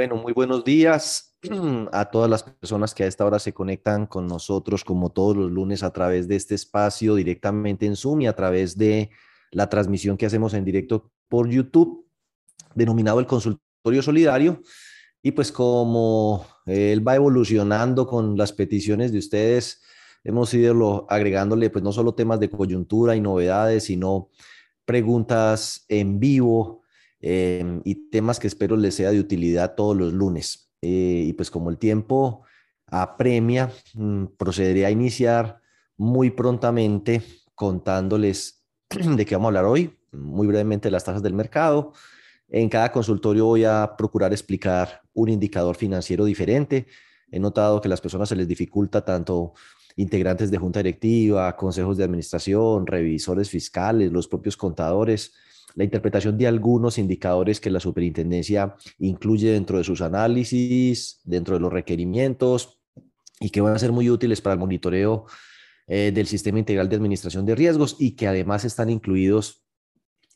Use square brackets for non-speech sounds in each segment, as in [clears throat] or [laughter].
Bueno, muy buenos días [clears throat] a todas las personas que a esta hora se conectan con nosotros como todos los lunes a través de este espacio directamente en Zoom y a través de la transmisión que hacemos en directo por YouTube, denominado el consultorio solidario. Y pues como él va evolucionando con las peticiones de ustedes, hemos ido agregándole pues no solo temas de coyuntura y novedades, sino preguntas en vivo, Em, y temas que espero les sea de utilidad todos los lunes. Eh, y pues como el tiempo apremia, mm, procederé a iniciar muy prontamente contándoles [clears throat] de qué vamos a hablar hoy, muy brevemente las tasas del mercado. En cada consultorio voy a procurar explicar un indicador financiero diferente. He notado que a las personas se les dificulta tanto integrantes de junta directiva, consejos de administración, revisores fiscales, los propios contadores, la interpretación de algunos indicadores que la superintendencia incluye dentro de sus análisis, dentro de los requerimientos y que van a ser muy útiles para el monitoreo eh, del sistema integral de administración de riesgos y que además están incluidos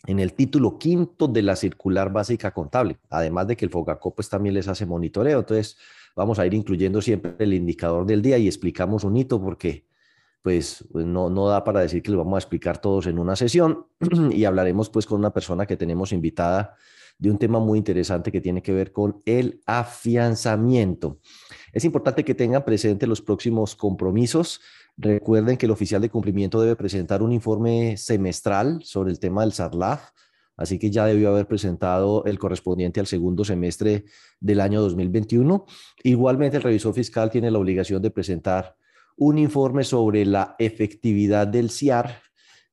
en el título quinto de la circular básica contable, además de que el FOGACO pues también les hace monitoreo. Entonces, vamos a ir incluyendo siempre el indicador del día y explicamos un hito porque pues, pues, no, no da para decir que lo vamos a explicar todos en una sesión [clears throat] y hablaremos pues con una persona que tenemos invitada de un tema muy interesante que tiene que ver con el afianzamiento. Es importante que tengan presente los próximos compromisos. Recuerden que el oficial de cumplimiento debe presentar un informe semestral sobre el tema del SARLAF, así que ya debió haber presentado el correspondiente al segundo semestre del año 2021. Igualmente, el revisor fiscal tiene la obligación de presentar un informe sobre la efectividad del CIAR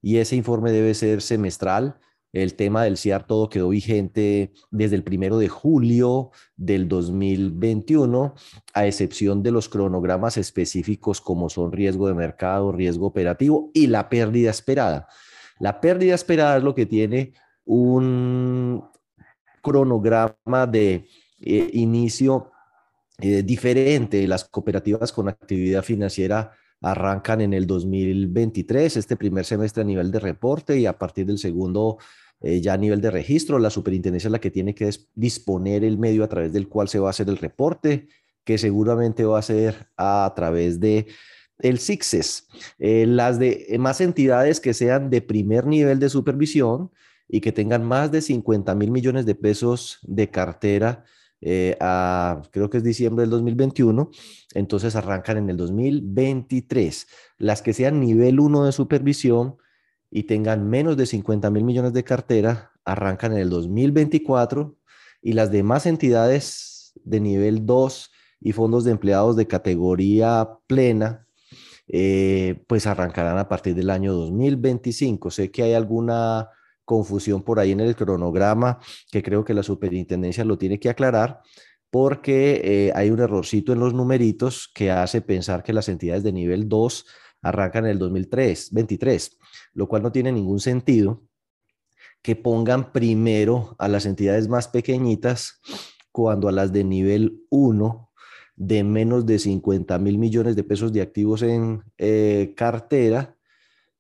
y ese informe debe ser semestral. El tema del CIAR todo quedó vigente desde el primero de julio del 2021, a excepción de los cronogramas específicos como son riesgo de mercado, riesgo operativo y la pérdida esperada. La pérdida esperada es lo que tiene un cronograma de eh, inicio eh, diferente. Las cooperativas con actividad financiera arrancan en el 2023, este primer semestre a nivel de reporte y a partir del segundo eh, ya a nivel de registro. La superintendencia es la que tiene que disponer el medio a través del cual se va a hacer el reporte, que seguramente va a ser a través de el CICSES. Eh, las de más entidades que sean de primer nivel de supervisión y que tengan más de 50 mil millones de pesos de cartera eh, a, creo que es diciembre del 2021, entonces arrancan en el 2023. Las que sean nivel 1 de supervisión y tengan menos de 50 mil millones de cartera, arrancan en el 2024 y las demás entidades de nivel 2 y fondos de empleados de categoría plena, eh, pues arrancarán a partir del año 2025. Sé que hay alguna confusión por ahí en el cronograma que creo que la superintendencia lo tiene que aclarar porque eh, hay un errorcito en los numeritos que hace pensar que las entidades de nivel 2 arrancan en el 2023, lo cual no tiene ningún sentido que pongan primero a las entidades más pequeñitas cuando a las de nivel 1 de menos de 50 mil millones de pesos de activos en eh, cartera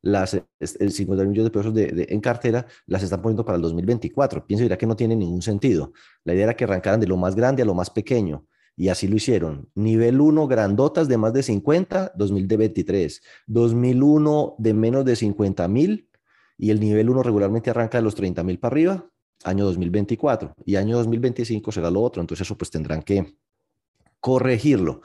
las, el 50 millones de pesos de, en cartera las están poniendo para el 2024. Pienso dirá que no tiene ningún sentido. La idea era que arrancaran de lo más grande a lo más pequeño y así lo hicieron. Nivel 1, grandotas de más de 50, 2023. 2001 de menos de 50 mil y el nivel 1 regularmente arranca de los 30 mil para arriba, año 2024 y año 2025 será lo otro. Entonces eso pues tendrán que corregirlo.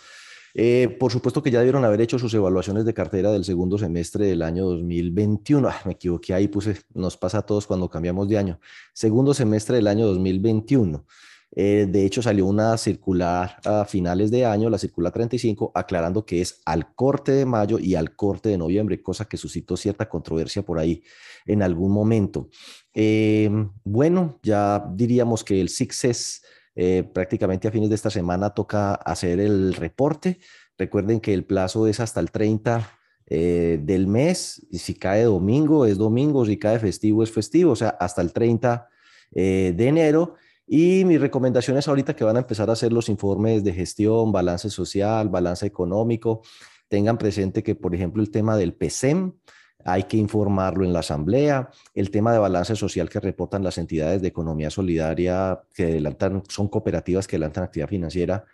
Eh, por supuesto que ya debieron haber hecho sus evaluaciones de cartera del segundo semestre del año 2021. Ah, me equivoqué ahí, puse, nos pasa a todos cuando cambiamos de año. Segundo semestre del año 2021. Eh, de hecho, salió una circular a finales de año, la circular 35, aclarando que es al corte de mayo y al corte de noviembre, cosa que suscitó cierta controversia por ahí en algún momento. Eh, bueno, ya diríamos que el SICSES eh, prácticamente a fines de esta semana toca hacer el reporte. Recuerden que el plazo es hasta el 30 eh, del mes. Si cae domingo, es domingo. Si cae festivo, es festivo. O sea, hasta el 30 eh, de enero. Y mis recomendaciones ahorita que van a empezar a hacer los informes de gestión, balance social, balance económico, tengan presente que, por ejemplo, el tema del PSEM, hay que informarlo en la asamblea. El tema de balance social que reportan las entidades de economía solidaria que adelantan, son cooperativas que adelantan actividad financiera,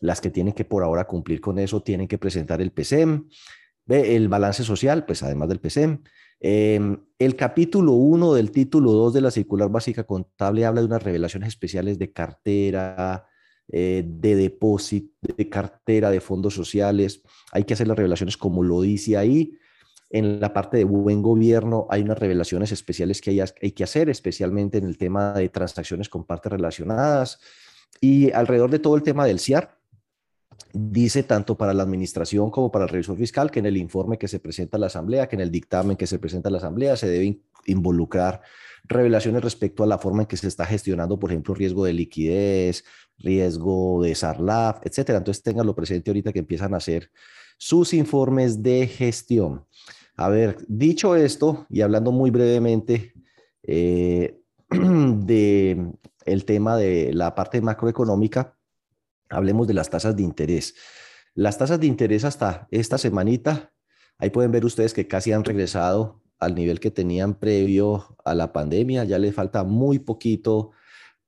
las que tienen que por ahora cumplir con eso tienen que presentar el PSEM. El balance social, pues además del PSEM. Em, el capítulo 1 del título 2 de la circular básica contable habla de unas revelaciones especiales de cartera, eh, de depósito, de cartera, de fondos sociales. Hay que hacer las revelaciones como lo dice ahí. En la parte de buen gobierno hay unas revelaciones especiales que hay, que hacer, especialmente en el tema de transacciones con partes relacionadas. Y alrededor de todo el tema del CIAR, dice tanto para la administración como para el revisor fiscal que en el informe que se presenta a la asamblea, que en el dictamen que se presenta a la asamblea se debe involucrar revelaciones respecto a la forma en que se está gestionando, por ejemplo, riesgo de liquidez, riesgo de SARLAF, etcétera. Entonces, ténganlo presente ahorita que empiezan a hacer sus informes de gestión. A ver, dicho esto y hablando muy brevemente eh, [clears throat] de el tema de la parte macroeconómica, hablemos de las tasas de interés. Las tasas de interés hasta esta semanita, ahí pueden ver ustedes que casi han regresado al nivel que tenían previo a la pandemia, ya les falta muy poquito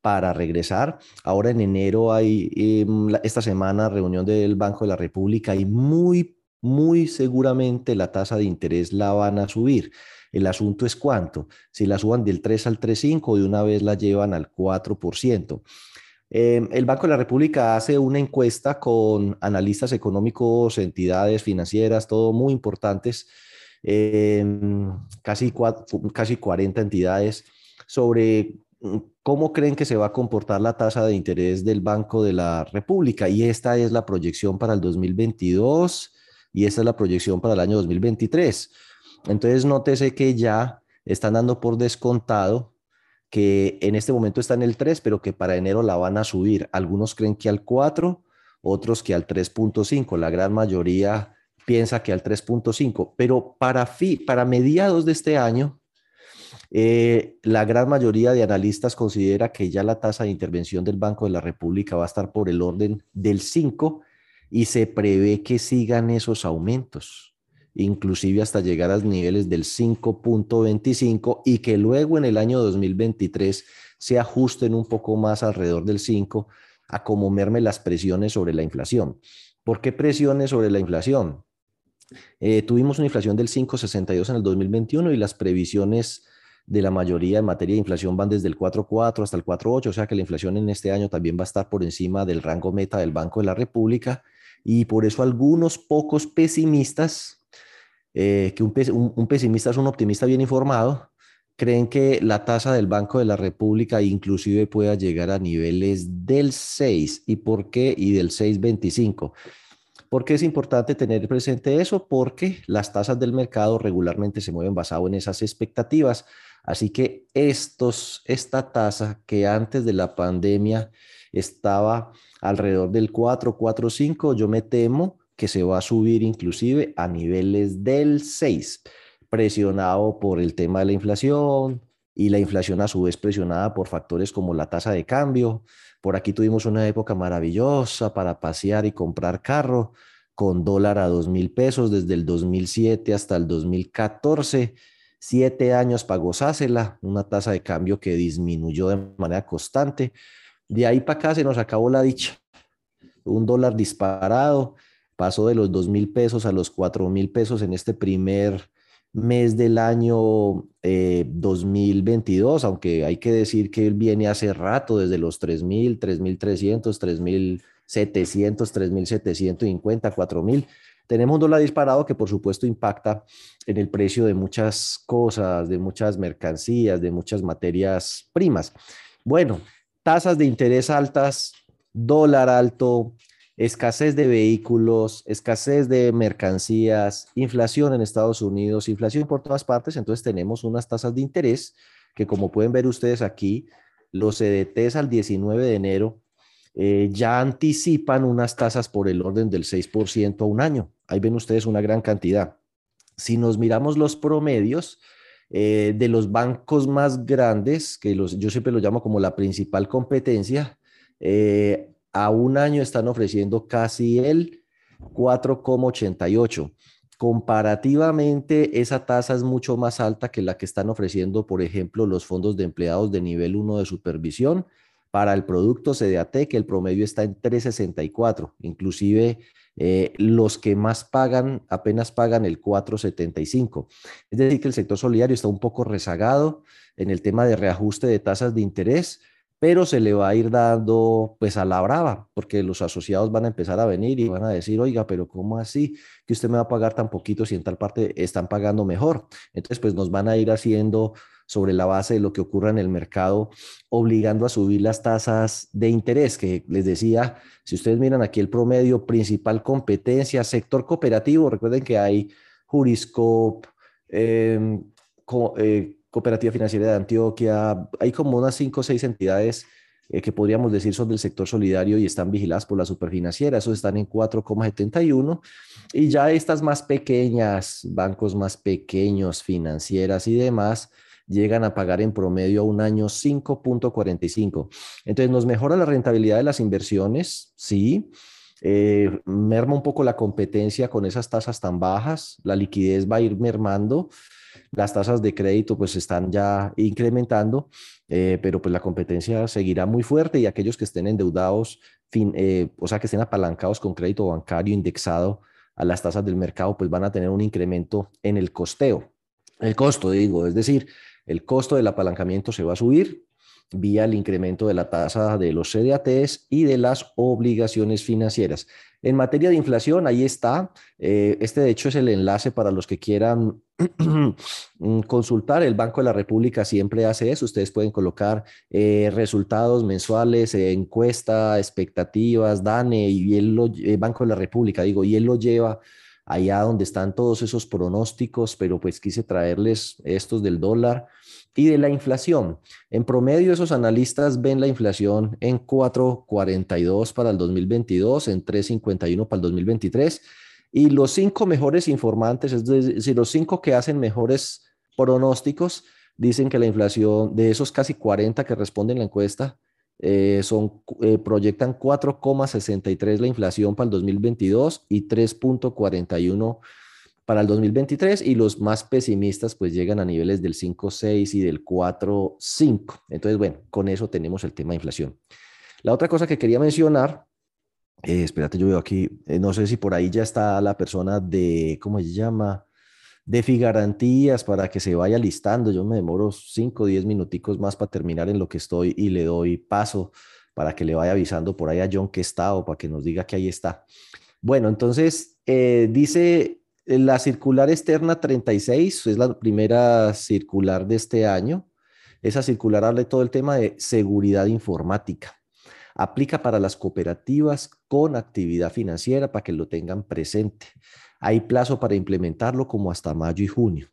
para regresar. Ahora en enero hay em, esta semana reunión del Banco de la República y muy, muy seguramente la tasa de interés la van a subir. El asunto es cuánto. Si la suban del 3 al 3,5 de una vez la llevan al 4%. Em, el Banco de la República hace una encuesta con analistas económicos, entidades financieras, todo muy importantes, em, casi, casi 40 entidades, sobre cómo creen que se va a comportar la tasa de interés del Banco de la República. Y esta es la proyección para el 2022 y esta es la proyección para el año 2023. Entonces, nótese que ya están dando por descontado que en este momento está en el 3, pero que para enero la van a subir. Algunos creen que al 4, otros que al 3.5. La gran mayoría piensa que al 3.5, pero para, para mediados de este año, eh, la gran mayoría de analistas considera que ya la tasa de intervención del Banco de la República va a estar por el orden del 5 y se prevé que sigan esos aumentos inclusive hasta llegar a niveles del 5.25 y que luego en el año 2023 se ajusten un poco más alrededor del 5 a como merme las presiones sobre la inflación. ¿Por qué presiones sobre la inflación? Eh, tuvimos una inflación del 5.62 en el 2021 y las previsiones de la mayoría en materia de inflación van desde el 4.4 hasta el 4.8, o sea que la inflación en este año también va a estar por encima del rango meta del Banco de la República y por eso algunos pocos pesimistas eh, que un, pesimista es un optimista bien informado, creen que la tasa del Banco de la República inclusive pueda llegar a niveles del 6. ¿Y por qué? Y del 6.25. ¿Por qué es importante tener presente eso? Porque las tasas del mercado regularmente se mueven basado en esas expectativas. Así que esta tasa que antes de la pandemia estaba alrededor del 4, 4, 5, yo me temo que se va a subir inclusive a niveles del 6, presionado por el tema de la inflación y la inflación a su vez presionada por factores como la tasa de cambio. Por aquí tuvimos una época maravillosa para pasear y comprar carro con dólar a dos mil pesos desde el 2007 hasta el 2014. Siete años para gozársela, una tasa de cambio que disminuyó de manera constante. De ahí para acá se nos acabó la dicha. Un dólar disparado, pasó de los 2 mil pesos a los 4 mil pesos en este primer mes del año 2022, eh, aunque hay que decir que él viene hace rato, desde los 3 mil, 3 mil 300, 3 mil 700, 3 mil 750, 4 mil. Tenemos un dólar disparado que por supuesto impacta en el precio de muchas cosas, de muchas mercancías, de muchas materias primas. Bueno, tasas de interés altas, dólar alto, escasez de vehículos, escasez de mercancías, inflación en Estados Unidos, inflación por todas partes, entonces tenemos unas tasas de interés que como pueden ver ustedes aquí, los CDTs al 19 de enero eh, ya anticipan unas tasas por el orden del 6% a un año. Ahí ven ustedes una gran cantidad. Si nos miramos los promedios, eh, de los bancos más grandes, que los, yo siempre lo llamo como la principal competencia, eh, a un año están ofreciendo casi el 4,88. comparativamente esa tasa es mucho más alta que la que están ofreciendo, por ejemplo, los fondos de empleados de nivel 1 de supervisión. Para el producto CDAT, que el promedio está en 364, inclusive eh, los que más pagan apenas pagan el 4,75. Es decir, que el sector solidario está un poco rezagado en el tema de reajuste de tasas de interés, pero se le va a ir dando pues a la brava, porque los asociados van a empezar a venir y van a decir, oiga, pero ¿cómo así que usted me va a pagar tan poquito si en tal parte están pagando mejor? Entonces, pues nos van a ir haciendo sobre la base de lo que ocurra en el mercado, obligando a subir las tasas de interés, que les decía, si ustedes miran aquí el promedio, principal competencia, sector cooperativo, recuerden que hay Juriscop, em, eh, Cooperativa Financiera de Antioquia, hay como unas cinco o seis entidades eh, que podríamos decir son del sector solidario y están vigiladas por la superfinanciera, esos están en 4,71 y ya estas más pequeñas, bancos más pequeños, financieras y demás, llegan a pagar en promedio a un año 5.45. Entonces, nos mejora la rentabilidad de las inversiones, sí. Eh, merma un poco la competencia con esas tasas tan bajas, la liquidez va a ir mermando, las tasas de crédito pues están ya incrementando, eh, pero pues la competencia seguirá muy fuerte y aquellos que estén endeudados, eh, o sea, que estén apalancados con crédito bancario indexado a las tasas del mercado, pues van a tener un incremento en el costeo, el costo, digo, es decir, el costo del apalancamiento se va a subir vía el incremento de la tasa de los CDATs y de las obligaciones financieras. En materia de inflación, ahí está. Eh, este, de hecho, es el enlace para los que quieran [clears throat] consultar. El Banco de la República siempre hace eso. Ustedes pueden colocar eh, resultados mensuales, eh, encuesta, expectativas, DANE, y el Banco de la República, digo, y él lo lleva allá donde están todos esos pronósticos, pero pues quise traerles estos del dólar y de la inflación. En promedio, esos analistas ven la inflación en 4.42 para el 2022, en 3.51 para el 2023, y los cinco mejores informantes, es decir, los cinco que hacen mejores pronósticos, dicen que la inflación de esos casi 40 que responden la encuesta, eh, son, eh, proyectan 4,63 la inflación para el 2022 y 3.41 para el 2023 y los más pesimistas pues llegan a niveles del 5,6 y del 4,5. Entonces, bueno, con eso tenemos el tema de inflación. La otra cosa que quería mencionar, eh, espérate, yo veo aquí, no sé si por ahí ya está la persona de, ¿cómo se llama? de garantías para que se vaya listando. Yo me demoro 5 o 10 minuticos más para terminar en lo que estoy y le doy paso para que le vaya avisando por ahí a John que está o para que nos diga que ahí está. Bueno, entonces eh, dice eh, la circular externa 36, es la primera circular de este año. Esa circular habla de todo el tema de seguridad informática. Aplica para las cooperativas con actividad financiera para que lo tengan presente. Hay plazo para implementarlo como hasta mayo y junio.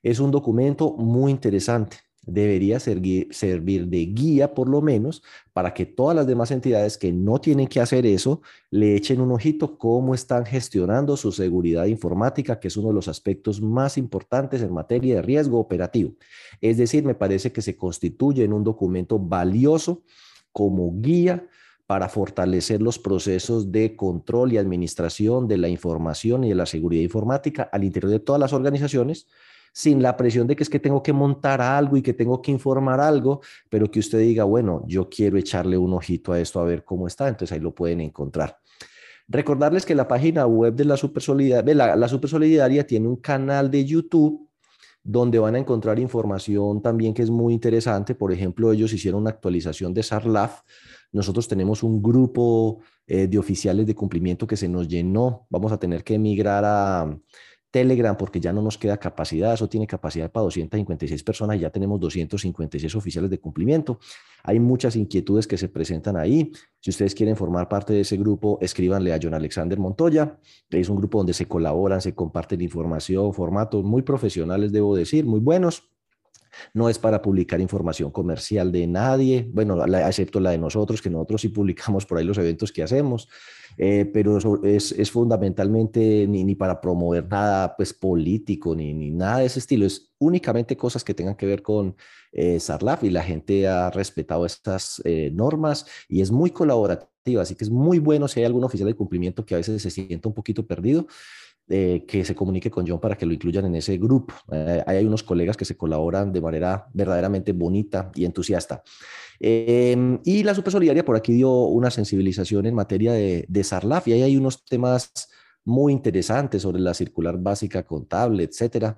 Es un documento muy interesante. Debería servir, servir de guía por lo menos para que todas las demás entidades que no tienen que hacer eso le echen un ojito cómo están gestionando su seguridad informática, que es uno de los aspectos más importantes en materia de riesgo operativo. Es decir, me parece que se constituye en un documento valioso como guía para fortalecer los procesos de control y administración de la información y de la seguridad informática al interior de todas las organizaciones, sin la presión de que es que tengo que montar algo y que tengo que informar algo, pero que usted diga, bueno, yo quiero echarle un ojito a esto a ver cómo está, entonces ahí lo pueden encontrar. Recordarles que la página web de la Supersolidaria, la, la Supersolidaria tiene un canal de YouTube donde van a encontrar información también que es muy interesante. Por ejemplo, ellos hicieron una actualización de SARLAF nosotros tenemos un grupo eh, de oficiales de cumplimiento que se nos llenó. Vamos a tener que emigrar a Telegram porque ya no nos queda capacidad. Eso tiene capacidad para 256 personas y ya tenemos 256 oficiales de cumplimiento. Hay muchas inquietudes que se presentan ahí. Si ustedes quieren formar parte de ese grupo, escríbanle a John Alexander Montoya. Es un grupo donde se colaboran, se comparten información, formatos muy profesionales, debo decir, muy buenos no es para publicar información comercial de nadie, bueno, excepto la de nosotros, que nosotros sí publicamos por ahí los eventos que hacemos, eh, pero es, es fundamentalmente ni, ni, para promover nada pues, político, ni, ni, nada de ese estilo, es únicamente cosas que tengan que ver con eh, Sarlaf y la gente ha respetado estas eh, normas y es muy colaborativa, así que es muy bueno si hay algún oficial de cumplimiento que a veces se sienta un poquito perdido eh, que se comunique con John para que lo incluyan en ese grupo. Eh, hay unos colegas que se colaboran de manera verdaderamente bonita y entusiasta. Em, y la Supersolidaria por aquí dio una sensibilización en materia de, de SARLAF y ahí hay unos temas muy interesantes sobre la circular básica contable, etcétera.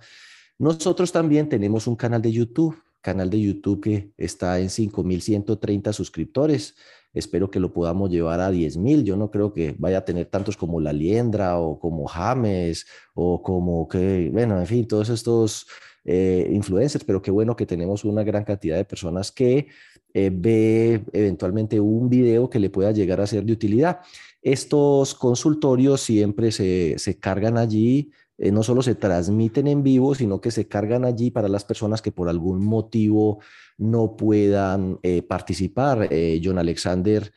Nosotros también tenemos un canal de YouTube, canal de YouTube que está en 5.130 suscriptores. Espero que lo podamos llevar a 10.000. Yo no creo que vaya a tener tantos como La Liendra o como James o como que, bueno, en fin, todos estos eh, influencers, pero qué bueno que tenemos una gran cantidad de personas que eh, ve eventualmente un video que le pueda llegar a ser de utilidad. Estos consultorios siempre se, cargan allí, eh, no solo se transmiten en vivo, sino que se cargan allí para las personas que por algún motivo no puedan participar. John Alexander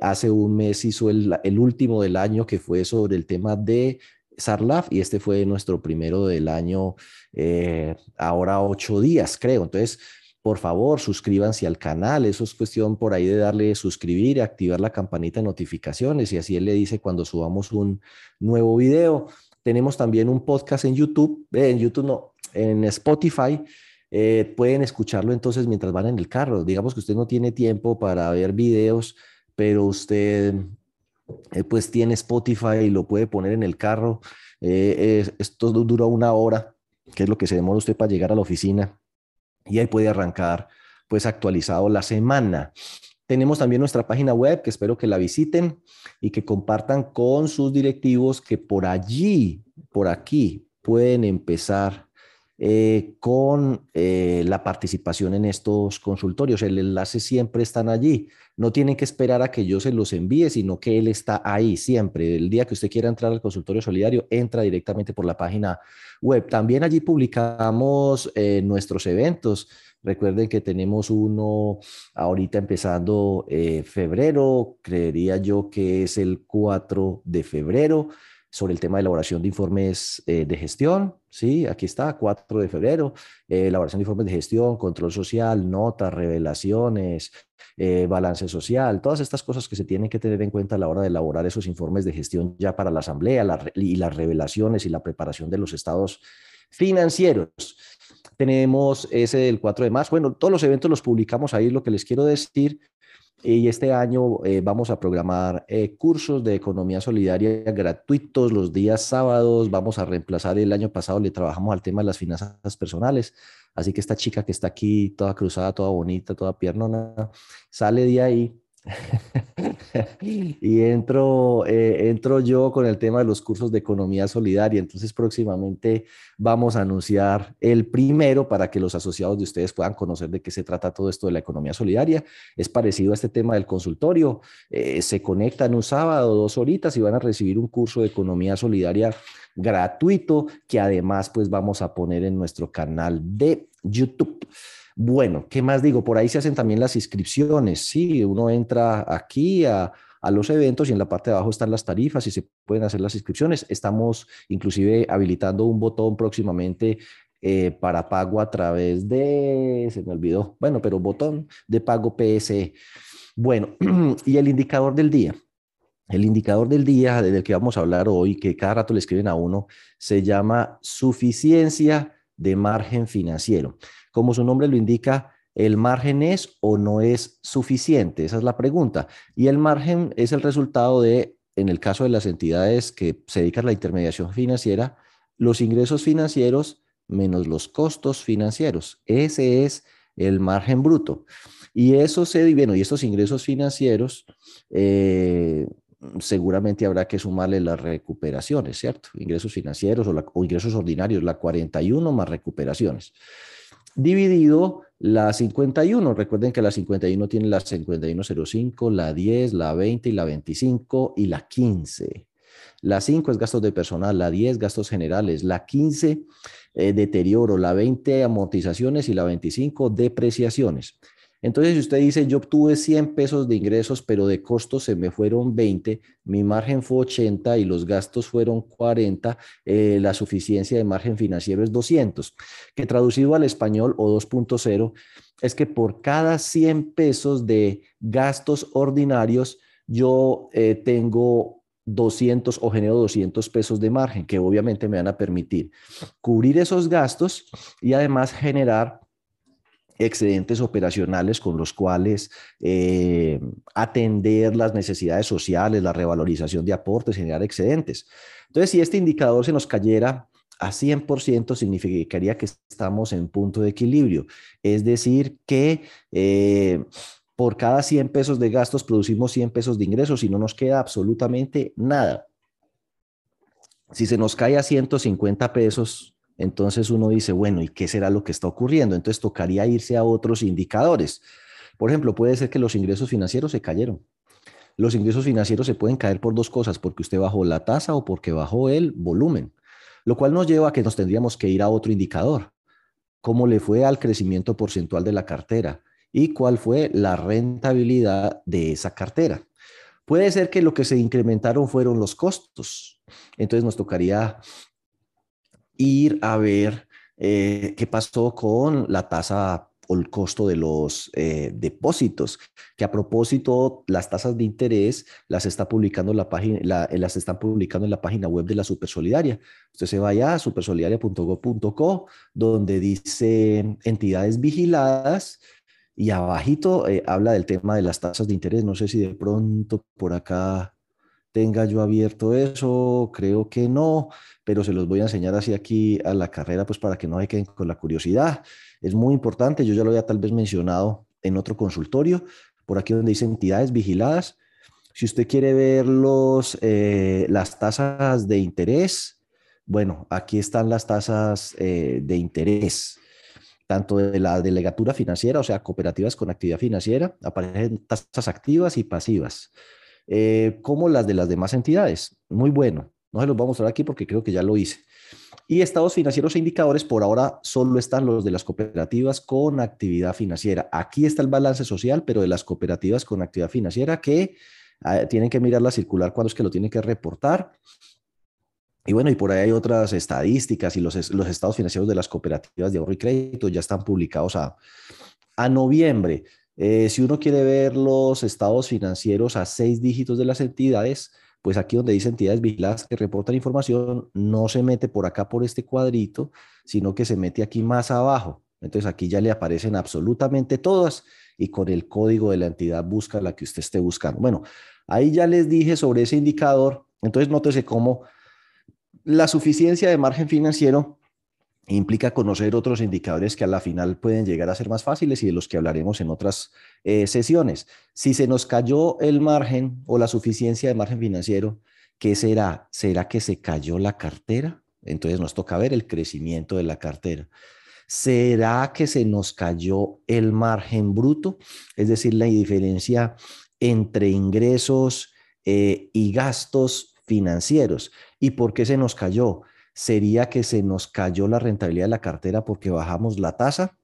hace un mes hizo el, el, último del año que fue sobre el tema de Sarlaf y este fue nuestro primero del año, eh, ahora ocho días, creo. Entonces, por favor, suscríbanse al canal. Eso es cuestión por ahí de darle suscribir activar la campanita de notificaciones y así él le dice cuando subamos un nuevo video. Tenemos también un podcast en YouTube, en YouTube no, en Spotify. Eh, pueden escucharlo entonces mientras van en el carro. Digamos que usted no tiene tiempo para ver videos, pero usted eh, pues tiene Spotify y lo puede poner en el carro. Eh, esto dura una hora, que es lo que se demora usted para llegar a la oficina. Y ahí puede arrancar pues actualizado la semana. Tenemos también nuestra página web que espero que la visiten y que compartan con sus directivos que por allí, por aquí, pueden empezar eh, con eh, la participación en estos consultorios. El enlace siempre están allí. No tienen que esperar a que yo se los envíe, sino que él está ahí siempre. El día que usted quiera entrar al consultorio solidario, entra directamente por la página web. También allí publicamos eh, nuestros eventos. Recuerden que tenemos uno ahorita empezando febrero, creería yo que es el 4 de febrero sobre el tema de elaboración de informes eh, de gestión. Sí, aquí está, 4 de febrero, eh, elaboración de informes de gestión, control social, notas, revelaciones, eh, balance social, todas estas cosas que se tienen que tener en cuenta a la hora de elaborar esos informes de gestión ya para la asamblea y las revelaciones y la preparación de los estados financieros. Tenemos ese del 4 de marzo. Bueno, todos los eventos los publicamos ahí, lo que les quiero decir y este año eh, vamos a programar eh, cursos de economía solidaria gratuitos los días sábados. Vamos a reemplazar el año pasado, le trabajamos al tema de las finanzas personales. Así que esta chica que está aquí, toda cruzada, toda bonita, toda piernona, sale de ahí [laughs] y entro, eh, entro yo con el tema de los cursos de economía solidaria. Entonces próximamente vamos a anunciar el primero para que los asociados de ustedes puedan conocer de qué se trata todo esto de la economía solidaria. Es parecido a este tema del consultorio. Eh, se conectan un sábado, dos horitas y van a recibir un curso de economía solidaria gratuito que además pues vamos a poner en nuestro canal de YouTube. Bueno, ¿qué más digo? Por ahí se hacen también las inscripciones. Sí, uno entra aquí a, los eventos y en la parte de abajo están las tarifas y se pueden hacer las inscripciones. Estamos inclusive habilitando un botón próximamente eh, para pago a través de, se me olvidó, bueno, pero botón de pago PSE. Bueno, [clears throat] y el indicador del día. El indicador del día del que vamos a hablar hoy, que cada rato le escriben a uno, se llama suficiencia de margen financiero. Como su nombre lo indica, ¿el margen es o no es suficiente? Esa es la pregunta. Y el margen es el resultado de, en el caso de las entidades que se dedican a la intermediación financiera, los ingresos financieros menos los costos financieros. Ese es el margen bruto. Y eso se, bueno, y estos ingresos financieros, eh, seguramente habrá que sumarle las recuperaciones, ¿cierto? Ingresos financieros o, ingresos ordinarios, la 41 más recuperaciones. Dividido la 51, recuerden que la 51 tiene la 5105, la 10, la 20 y la 25 y la 15. La 5 es gastos de personal, la 10 gastos generales, la 15 eh, deterioro, la 20 amortizaciones y la 25 depreciaciones. Entonces, si usted dice, yo obtuve 100 pesos de ingresos, pero de costos se me fueron 20, mi margen fue 80 y los gastos fueron 40, eh, la suficiencia de margen financiero es 200, que traducido al español o 2.0 es que por cada 100 pesos de gastos ordinarios, yo eh, tengo 200 o genero 200 pesos de margen, que obviamente me van a permitir cubrir esos gastos y además generar excedentes operacionales con los cuales eh, atender las necesidades sociales, la revalorización de aportes, generar excedentes. Entonces, si este indicador se nos cayera a 100%, significaría que estamos en punto de equilibrio. Es decir, que eh, por cada 100 pesos de gastos producimos 100 pesos de ingresos y no nos queda absolutamente nada. Si se nos cae a 150 pesos, entonces uno dice, bueno, ¿y qué será lo que está ocurriendo? Entonces tocaría irse a otros indicadores. Por ejemplo, puede ser que los ingresos financieros se cayeron. Los ingresos financieros se pueden caer por dos cosas, porque usted bajó la tasa o porque bajó el volumen, lo cual nos lleva a que nos tendríamos que ir a otro indicador. ¿Cómo le fue al crecimiento porcentual de la cartera? ¿Y cuál fue la rentabilidad de esa cartera? Puede ser que lo que se incrementaron fueron los costos. Entonces nos tocaría ir a ver eh, qué pasó con la tasa o el costo de los eh, depósitos, que a propósito las tasas de interés las está publicando la página, eh, las están publicando en la página web de la Supersolidaria. Usted se vaya a supersolidaria.go.co, donde dice entidades vigiladas y abajito habla del tema de las tasas de interés. No sé si de pronto por acá tenga yo abierto eso, creo que no, pero se los voy a enseñar así aquí a la carrera, pues para que no se queden con la curiosidad. Es muy importante, yo ya lo había tal vez mencionado en otro consultorio, por aquí donde dice entidades vigiladas. Si usted quiere ver los, eh, las tasas de interés, bueno, aquí están las tasas eh, de interés, tanto de la delegatura financiera, o sea, cooperativas con actividad financiera, aparecen tasas activas y pasivas. Eh, como las de las demás entidades. Muy bueno. No se los voy a mostrar aquí porque creo que ya lo hice. Y estados financieros e indicadores, por ahora solo están los de las cooperativas con actividad financiera. Aquí está el balance social, pero de las cooperativas con actividad financiera que ah, tienen que mirar la circular cuando es que lo tienen que reportar. Y bueno, y por ahí hay otras estadísticas y los, los estados financieros de las cooperativas de ahorro y crédito ya están publicados a, a noviembre. Eh, si uno quiere ver los estados financieros a seis dígitos de las entidades, pues aquí donde dice entidades vigiladas que reportan información, no se mete por acá por este cuadrito, sino que se mete aquí más abajo. Entonces aquí ya le aparecen absolutamente todas y con el código de la entidad busca la que usted esté buscando. Bueno, ahí ya les dije sobre ese indicador. Entonces nótese cómo la suficiencia de margen financiero implica conocer otros indicadores que a la final pueden llegar a ser más fáciles y de los que hablaremos en otras eh, sesiones. Si se nos cayó el margen o la suficiencia de margen financiero, ¿qué será? ¿Será que se cayó la cartera? Entonces nos toca ver el crecimiento de la cartera. ¿Será que se nos cayó el margen bruto? Es decir, la diferencia entre ingresos eh, y gastos financieros. ¿Y por qué se nos cayó? Sería que se nos cayó la rentabilidad de la cartera porque bajamos la tasa,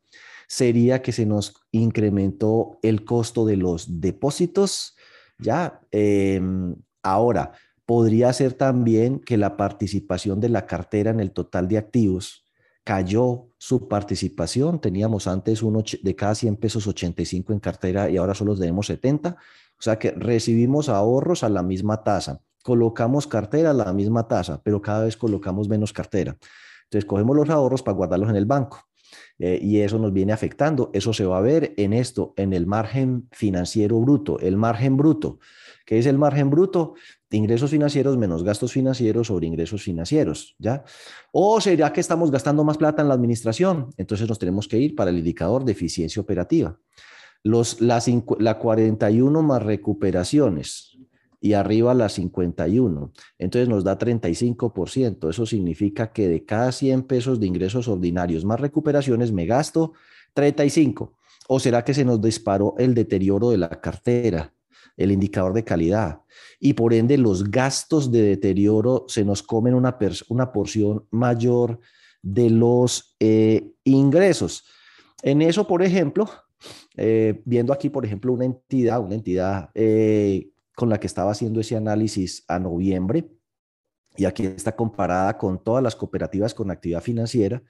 sería que se nos incrementó el costo de los depósitos, ya. Em, ahora, podría ser también que la participación de la cartera en el total de activos cayó su participación. Teníamos antes uno de cada 100 pesos 85 en cartera y ahora solo debemos 70. O sea que recibimos ahorros a la misma tasa colocamos cartera a la misma tasa, pero cada vez colocamos menos cartera. Entonces, cogemos los ahorros para guardarlos en el banco. Eh, y eso nos viene afectando. Eso se va a ver en esto, en el margen financiero bruto. El margen bruto. ¿Qué es el margen bruto? ingresos financieros menos gastos financieros sobre ingresos financieros, ¿ya? O será que estamos gastando más plata en la administración, entonces nos tenemos que ir para el indicador de eficiencia operativa. Los, las, la 41 más recuperaciones, y arriba la 51. Entonces nos da 35%. Eso significa que de cada 100 pesos de ingresos ordinarios más recuperaciones me gasto 35. ¿O será que se nos disparó el deterioro de la cartera, el indicador de calidad? Y por ende los gastos de deterioro se nos comen una, una porción mayor de los eh, ingresos. En eso, por ejemplo, eh, viendo aquí, por ejemplo, una entidad, una entidad eh, con la que estaba haciendo ese análisis a noviembre, y aquí está comparada con todas las cooperativas con actividad financiera.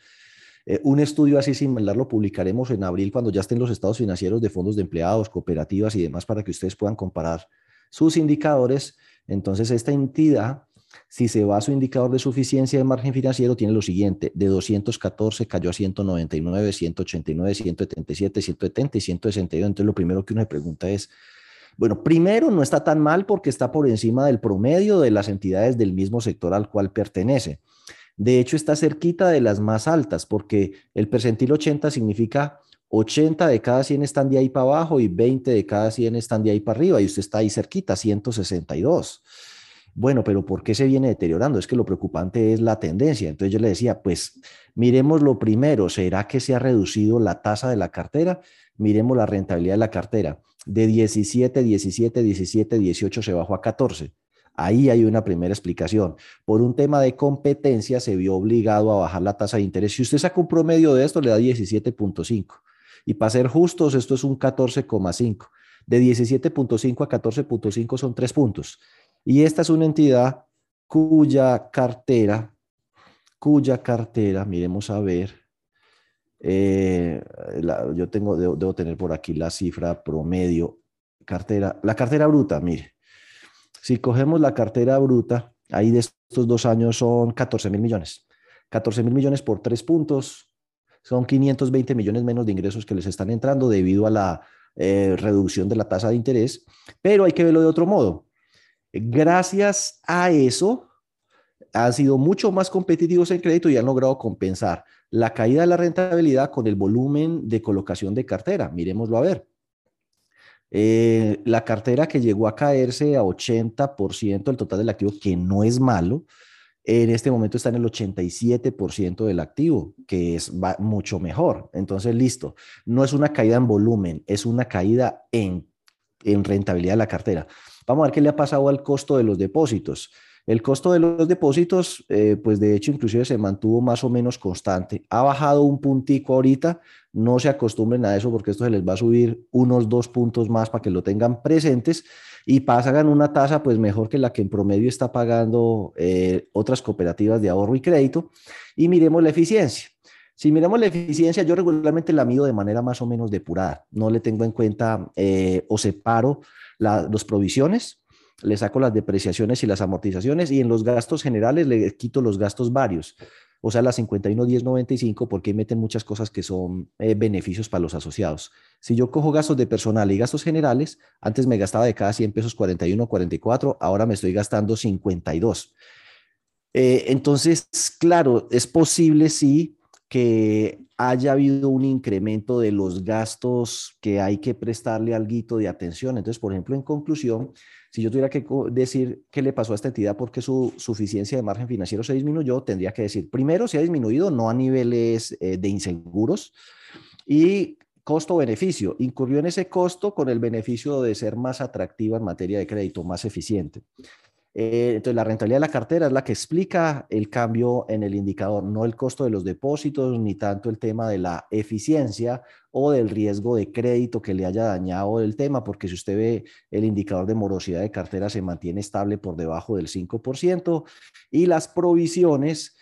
Eh, un estudio así similar lo publicaremos en abril cuando ya estén los estados financieros de fondos de empleados, cooperativas y demás para que ustedes puedan comparar sus indicadores Entonces, esta entidad, si se va a su indicador de suficiencia de margen financiero, tiene lo siguiente, de 214 cayó a 199, 189, 177, 170 y 162. Entonces, lo primero que uno se pregunta es, bueno, primero no está tan mal porque está por encima del promedio de las entidades del mismo sector al cual pertenece. De hecho, está cerquita de las más altas porque el percentil 80 significa 80 de cada 100 están de ahí para abajo y 20 de cada 100 están de ahí para arriba y usted está ahí cerquita, 162. Bueno, pero ¿por qué se viene deteriorando? Es que lo preocupante es la tendencia. Entonces yo le decía, pues miremos lo primero, ¿será que se ha reducido la tasa de la cartera? Miremos la rentabilidad de la cartera. De 17, 17, 17, 18 se bajó a 14. Ahí hay una primera explicación. Por un tema de competencia se vio obligado a bajar la tasa de interés. Si usted saca un promedio de esto, le da 17.5. Y para ser justos, esto es un 14,5. De 17.5 a 14.5 son tres puntos. Y esta es una entidad cuya cartera, cuya cartera, miremos a ver, eh, yo tengo, debo, tener por aquí la cifra promedio, cartera, la cartera bruta, mire, si cogemos la cartera bruta, ahí de estos dos años son 14 mil millones. 14 mil millones por tres puntos, son 520 millones menos de ingresos que les están entrando debido a la eh, reducción de la tasa de interés, pero hay que verlo de otro modo. Gracias a eso, han sido mucho más competitivos en crédito y han logrado compensar la caída de la rentabilidad con el volumen de colocación de cartera. Miremoslo a ver. Eh, la cartera que llegó a caerse a 80% del total del activo, que no es malo, en este momento está en el 87% del activo, que es mucho mejor. Entonces, listo, no es una caída en volumen, es una caída en, en rentabilidad de la cartera. Vamos a ver qué le ha pasado al costo de los depósitos. El costo de los depósitos, eh, pues de hecho, inclusive se mantuvo más o menos constante. Ha bajado un puntico ahorita, no se acostumbren a eso porque esto se les va a subir unos dos puntos más para que lo tengan presentes y pasan una tasa pues mejor que la que en promedio está pagando eh, otras cooperativas de ahorro y crédito. Y miremos la eficiencia. Si miramos la eficiencia, yo regularmente la mido de manera más o menos depurada. No le tengo en cuenta eh, o separo las provisiones, le saco las depreciaciones y las amortizaciones y en los gastos generales le quito los gastos varios. O sea, la 51 10 95 porque meten muchas cosas que son eh, beneficios para los asociados. Si yo cojo gastos de personal y gastos generales, antes me gastaba de cada 100 pesos 41, 44, ahora me estoy gastando 52. Eh, entonces, claro, es posible sí que haya habido un incremento de los gastos que hay que prestarle algo de atención. Entonces, por ejemplo, en conclusión, si yo tuviera que decir qué le pasó a esta entidad porque su suficiencia de margen financiero se disminuyó, tendría que decir, primero, se ha disminuido, no a niveles eh, de inseguros, y costo-beneficio, incurrió en ese costo con el beneficio de ser más atractiva en materia de crédito, más eficiente. Eh, entonces, la rentabilidad de la cartera es la que explica el cambio en el indicador, no el costo de los depósitos, ni tanto el tema de la eficiencia o del riesgo de crédito que le haya dañado el tema, porque si usted ve el indicador de morosidad de cartera se mantiene estable por debajo del 5% y las provisiones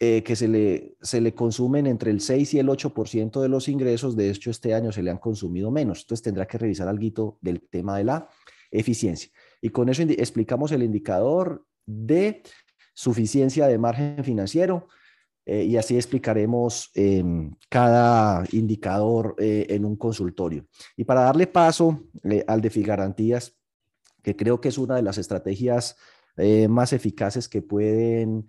eh, que se le, se le consumen entre el 6 y el 8% de los ingresos, de hecho este año se le han consumido menos. Entonces tendrá que revisar algo del tema de la eficiencia. Y con eso explicamos el indicador de suficiencia de margen financiero eh, y así explicaremos em, cada indicador eh, en un consultorio. Y para darle paso eh, al de Figarantías, que creo que es una de las estrategias más eficaces que pueden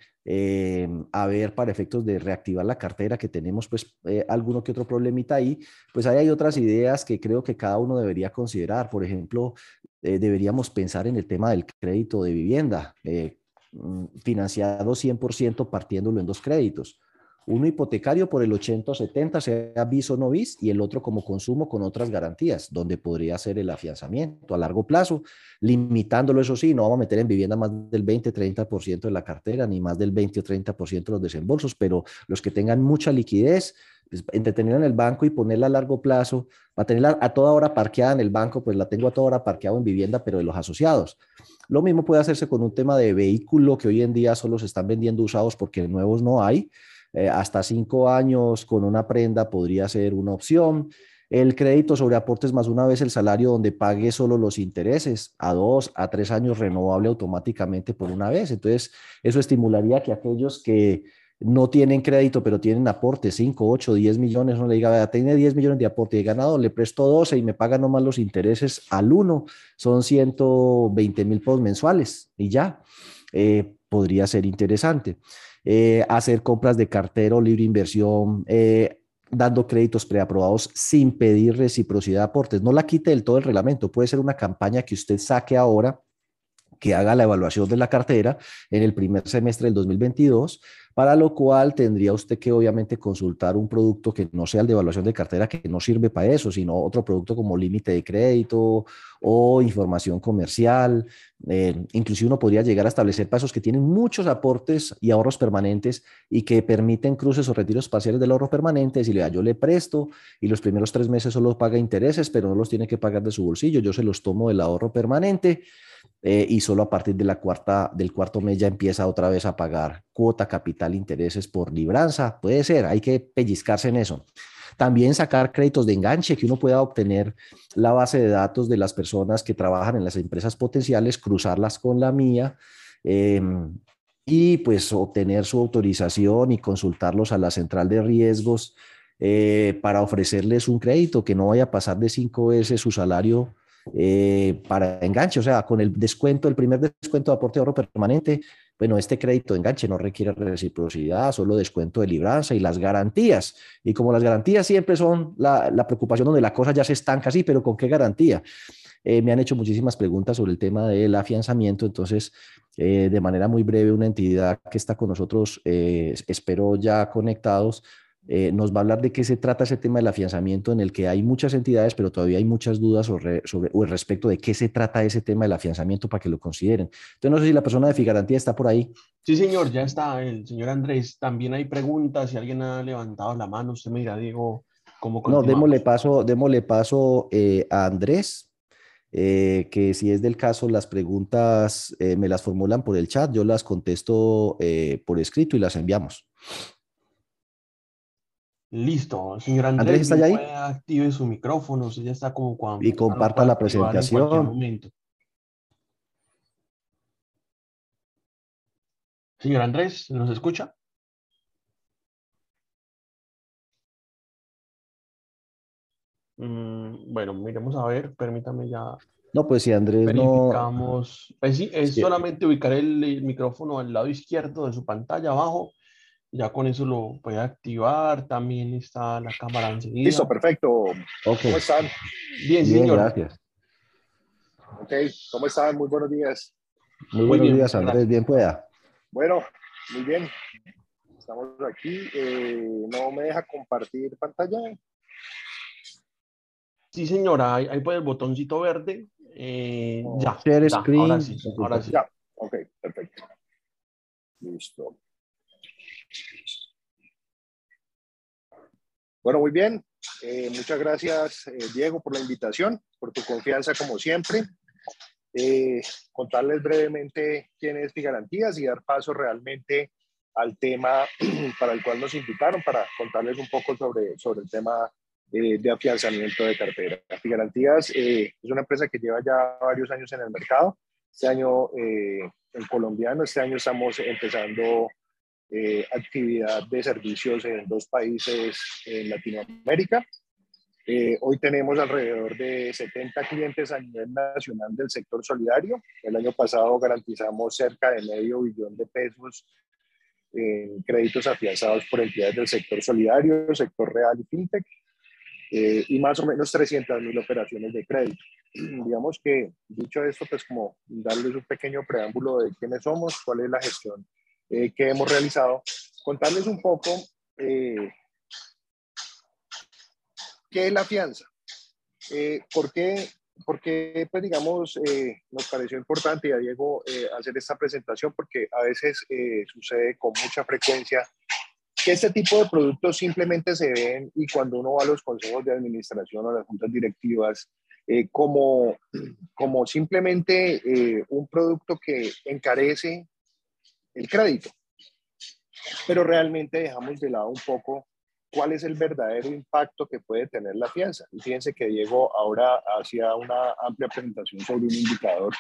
haber para efectos de reactivar la cartera, que tenemos pues alguno que otro problemita ahí, pues ahí hay otras ideas que creo que cada uno debería considerar. Por ejemplo, eh, deberíamos pensar en el tema del crédito de vivienda, eh, mm, financiado 100% partiéndolo en dos créditos. Uno hipotecario por el 80 o 70, sea bis o no bis, y el otro como consumo con otras garantías, donde podría ser el afianzamiento a largo plazo, limitándolo, eso sí, no vamos a meter en vivienda más del 20-30% de la cartera, ni más del 20 o 30% de los desembolsos, pero los que tengan mucha liquidez, pues, entretenerla en el banco y ponerla a largo plazo, a tenerla a toda hora parqueada en el banco, pues la tengo a toda hora parqueada en vivienda, pero de los asociados. Lo mismo puede hacerse con un tema de vehículo que hoy en día solo se están vendiendo usados porque nuevos no hay. Eh, hasta cinco años con una prenda podría ser una opción. el crédito sobre aportes más una vez el salario donde pague solo los intereses, a dos, a tres años renovable automáticamente por una vez. Entonces, eso estimularía que aquellos que no tienen crédito, pero tienen aporte, 5, 8, 10 millones, no le diga, tiene 10 millones de aporte he ganado, le presto 12 y me paga nomás los intereses al uno, son 120 mil pesos mensuales y ya, eh, podría ser interesante. Eh, hacer compras de cartero, libre inversión, eh, dando créditos preaprobados sin pedir reciprocidad de aportes. No la quite del todo el reglamento, puede ser una campaña que usted saque ahora que haga la evaluación de la cartera en el primer semestre del 2022, para lo cual tendría usted que obviamente consultar un producto que no sea el de evaluación de cartera, que no sirve para eso, sino otro producto como límite de crédito o información comercial. Eh, inclusive uno podría llegar a establecer pasos que tienen muchos aportes y ahorros permanentes y que permiten cruces o retiros parciales del ahorro permanente. Si le da, yo le presto y los primeros tres meses solo paga intereses, pero no los tiene que pagar de su bolsillo, yo se los tomo del ahorro permanente eh, y solo a partir de la cuarta, del cuarto mes ya empieza otra vez a pagar cuota, capital, intereses por libranza. Puede ser, hay que pellizcarse en eso. También sacar créditos de enganche, que uno pueda obtener la base de datos de las personas que trabajan en las empresas potenciales, cruzarlas con la mía. Em, y pues obtener su autorización y consultarlos a la central de riesgos eh, para ofrecerles un crédito que no vaya a pasar de cinco veces su salario eh, para enganche, o sea, con el descuento, el primer descuento de aporte de ahorro permanente, bueno, este crédito de enganche no requiere reciprocidad, solo descuento de libranza y las garantías. Y como las garantías siempre son la, preocupación donde la cosa ya se estanca, sí, pero ¿con qué garantía? Eh, me han hecho muchísimas preguntas sobre el tema del afianzamiento, entonces, eh, de manera muy breve, una entidad que está con nosotros, espero ya conectados, eh, nos va a hablar de qué se trata ese tema del afianzamiento en el que hay muchas entidades, pero todavía hay muchas dudas sobre, sobre o respecto de qué se trata ese tema del afianzamiento para que lo consideren. Entonces, no sé si la persona de Figarantía está por ahí. Sí, señor, ya está el señor Andrés. También hay preguntas, si alguien ha levantado la mano, usted me dirá, Diego, ¿cómo No, démosle paso, démosle paso eh, a Andrés. Eh, que si es del caso, las preguntas me las formulan por el chat, yo las contesto por escrito y las enviamos. Listo, señor Andrés, Andrés ¿está ahí? active su micrófono, ya está como cuando... Y comparta la presentación. Señor Andrés, ¿nos escucha? Mm, bueno, miremos a ver, permítame ya. No, pues si Andrés verificamos. no... Pues sí, es solamente ubicar el micrófono al lado izquierdo de su pantalla abajo ya con eso lo puede activar. También está la cámara enseguida. Listo, perfecto. ¿Cómo están? Bien, señor. Gracias. Ok, ¿cómo están? Muy buenos días. Muy, buenos días, Andrés. Bien pueda. Bueno, muy bien. Estamos aquí. Eh, ¿No me deja compartir pantalla? Sí, señora. Ahí, puede el botoncito verde. Eh, oh. ya. Share screen. Ahora sí. Ahora sí. Ya. Ok, perfecto. Listo. Bueno, muy bien. Eh, muchas gracias, eh, Diego, por la invitación, por tu confianza como siempre. Eh, contarles brevemente quién es Garantías y dar paso realmente al tema [clears throat] para el cual nos invitaron, para contarles un poco sobre, sobre el tema de afianzamiento de cartera. Garantías es una empresa que lleva ya varios años en el mercado. Este año en colombiano, este año estamos empezando eh, actividad de servicios en dos países en Latinoamérica. Eh, hoy tenemos alrededor de 70 clientes a nivel nacional del sector solidario. El año pasado garantizamos cerca de medio billón de pesos en créditos afianzados por entidades del sector solidario, sector real y fintech, eh, y más o menos 300 mil operaciones de crédito. [clears throat] Digamos que, dicho esto, pues como darles un pequeño preámbulo de quiénes somos, cuál es la gestión eh, que hemos realizado, contarles un poco eh, qué es la fianza. Eh, ¿Por qué, pues digamos, nos pareció importante, a Diego, hacer esta presentación? Porque a veces sucede con mucha frecuencia que este tipo de productos simplemente se ven y cuando uno va a los consejos de administración o las juntas directivas, como, como simplemente un producto que encarece el crédito. Pero realmente dejamos de lado un poco cuál es el verdadero impacto que puede tener la fianza. fíjense que Diego ahora hacía una amplia presentación sobre un indicador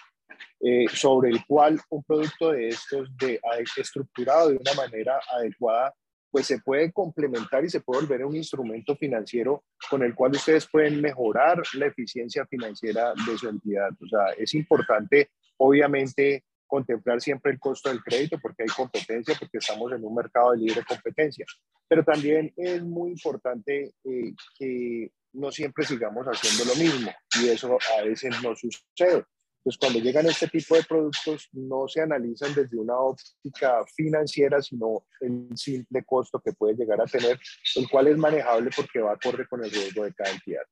eh, sobre el cual un producto de estos de, estructurado de una manera adecuada pues se puede complementar y se puede volver un instrumento financiero con el cual ustedes pueden mejorar la eficiencia financiera de su entidad. O sea, es importante, obviamente, contemplar siempre el costo del crédito porque hay competencia, porque estamos en un mercado de libre competencia. Pero también es muy importante eh, que no siempre sigamos haciendo lo mismo y eso a veces no sucede. Pues cuando llegan este tipo de productos no se analizan desde una óptica financiera, sino el simple costo que puede llegar a tener, el cual es manejable porque va acorde con el riesgo de cada entidad.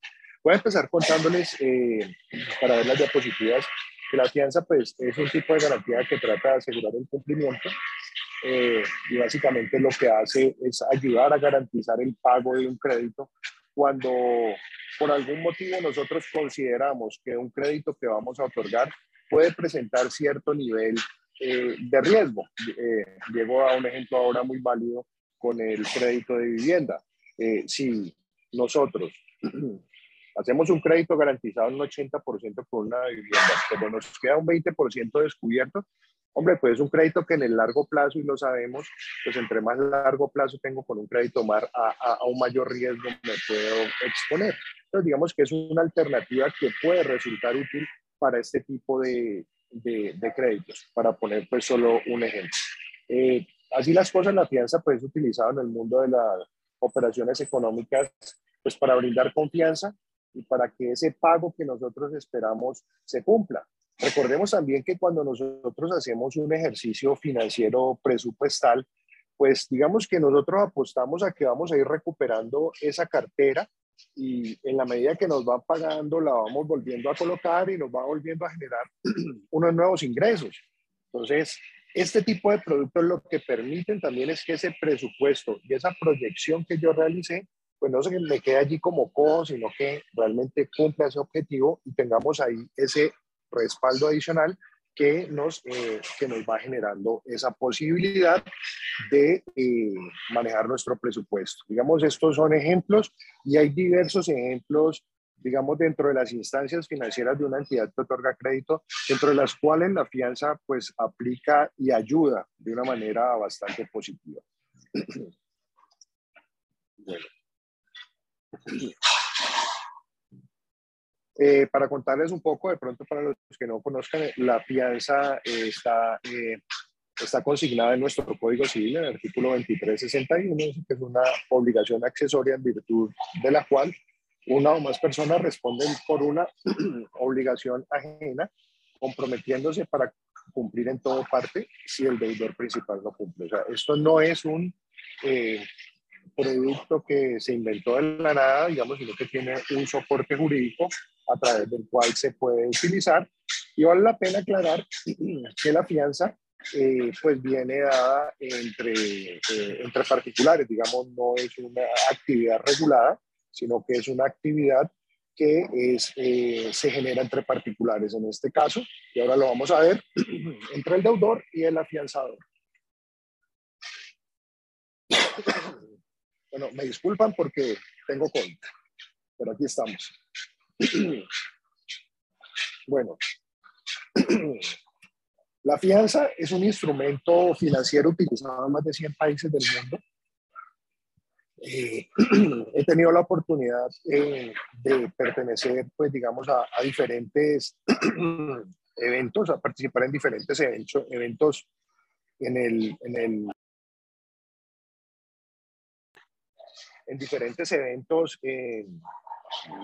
Voy a empezar contándoles, eh, para ver las diapositivas, que la fianza pues, es un tipo de garantía que trata de asegurar el cumplimiento eh, y básicamente lo que hace es ayudar a garantizar el pago de un crédito cuando por algún motivo nosotros consideramos que un crédito que vamos a otorgar puede presentar cierto nivel eh, de riesgo. Eh, Diego a un ejemplo ahora muy válido con el crédito de vivienda. Eh, si nosotros hacemos un crédito garantizado en un 80% por una vivienda, pero nos queda un 20% descubierto, Hombre, pues es un crédito que en el largo plazo, y lo sabemos, pues entre más largo plazo tengo con un crédito más, a, a, un mayor riesgo me puedo exponer. Entonces, digamos que es una alternativa que puede resultar útil para este tipo de, de, créditos, para poner pues solo un ejemplo. Eh, así las cosas, la fianza pues es utilizada en el mundo de las operaciones económicas pues para brindar confianza y para que ese pago que nosotros esperamos se cumpla. Recordemos también que cuando nosotros hacemos un ejercicio financiero presupuestal, pues digamos que nosotros apostamos a que vamos a ir recuperando esa cartera y en la medida que nos van pagando la vamos volviendo a colocar y nos va volviendo a generar [clears throat] unos nuevos ingresos. Entonces, este tipo de productos lo que permiten también es que ese presupuesto y esa proyección que yo realicé, pues no se me quede allí como cojo, sino que realmente cumpla ese objetivo y tengamos ahí ese respaldo adicional que nos, eh, que nos va generando esa posibilidad de eh, manejar nuestro presupuesto. Digamos, estos son ejemplos y hay diversos ejemplos, digamos, dentro de las instancias financieras de una entidad que otorga crédito, dentro de las cuales la fianza pues aplica y ayuda de una manera bastante positiva. Bueno. Eh, para contarles un poco, de pronto para los que no conozcan, la fianza eh, está, eh, está consignada en nuestro Código Civil, en el artículo 2361, que es una obligación accesoria en virtud de la cual una o más personas responden por una [clears throat] obligación ajena, comprometiéndose para cumplir en todo parte si el deudor principal no cumple. O sea, esto no es un producto que se inventó de la nada, digamos, sino que tiene un soporte jurídico a través del cual se puede utilizar. Y vale la pena aclarar que la fianza eh, pues viene dada entre, eh, entre particulares, digamos, no es una actividad regulada, sino que es una actividad que es, eh, se genera entre particulares en este caso, y ahora lo vamos a ver, entre el deudor y el afianzador. Bueno, me disculpan porque tengo COVID, pero aquí estamos. [clears throat] Bueno, [clears throat] la fianza es un instrumento financiero utilizado en más de 100 países del mundo. Eh, [clears throat] he tenido la oportunidad eh, de pertenecer, pues digamos, a, diferentes eventos, a participar en diferentes eventos, eventos en el, en el en diferentes eventos eh,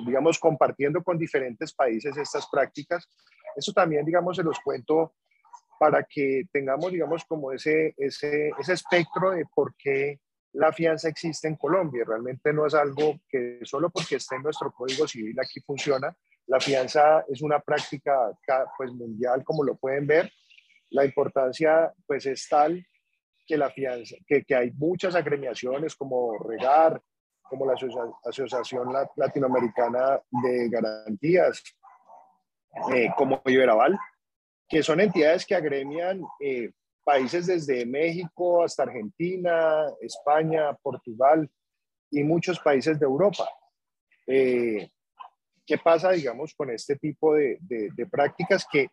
digamos, compartiendo con diferentes países estas prácticas. Eso también, digamos, se los cuento para que tengamos, digamos, como ese, ese, ese espectro de por qué la fianza existe en Colombia. Realmente no es algo que solo porque esté en nuestro Código Civil aquí funciona. La fianza es una práctica pues, mundial, como lo pueden ver. La importancia pues, es tal que, la fianza, que, que hay muchas agremiaciones como Regar, como la Asociación Latinoamericana de Garantías, eh, como Iberaval, que son entidades que agremian eh, países desde México hasta Argentina, España, Portugal, y muchos países de Europa. Eh, ¿Qué pasa, digamos, con este tipo de, prácticas? Que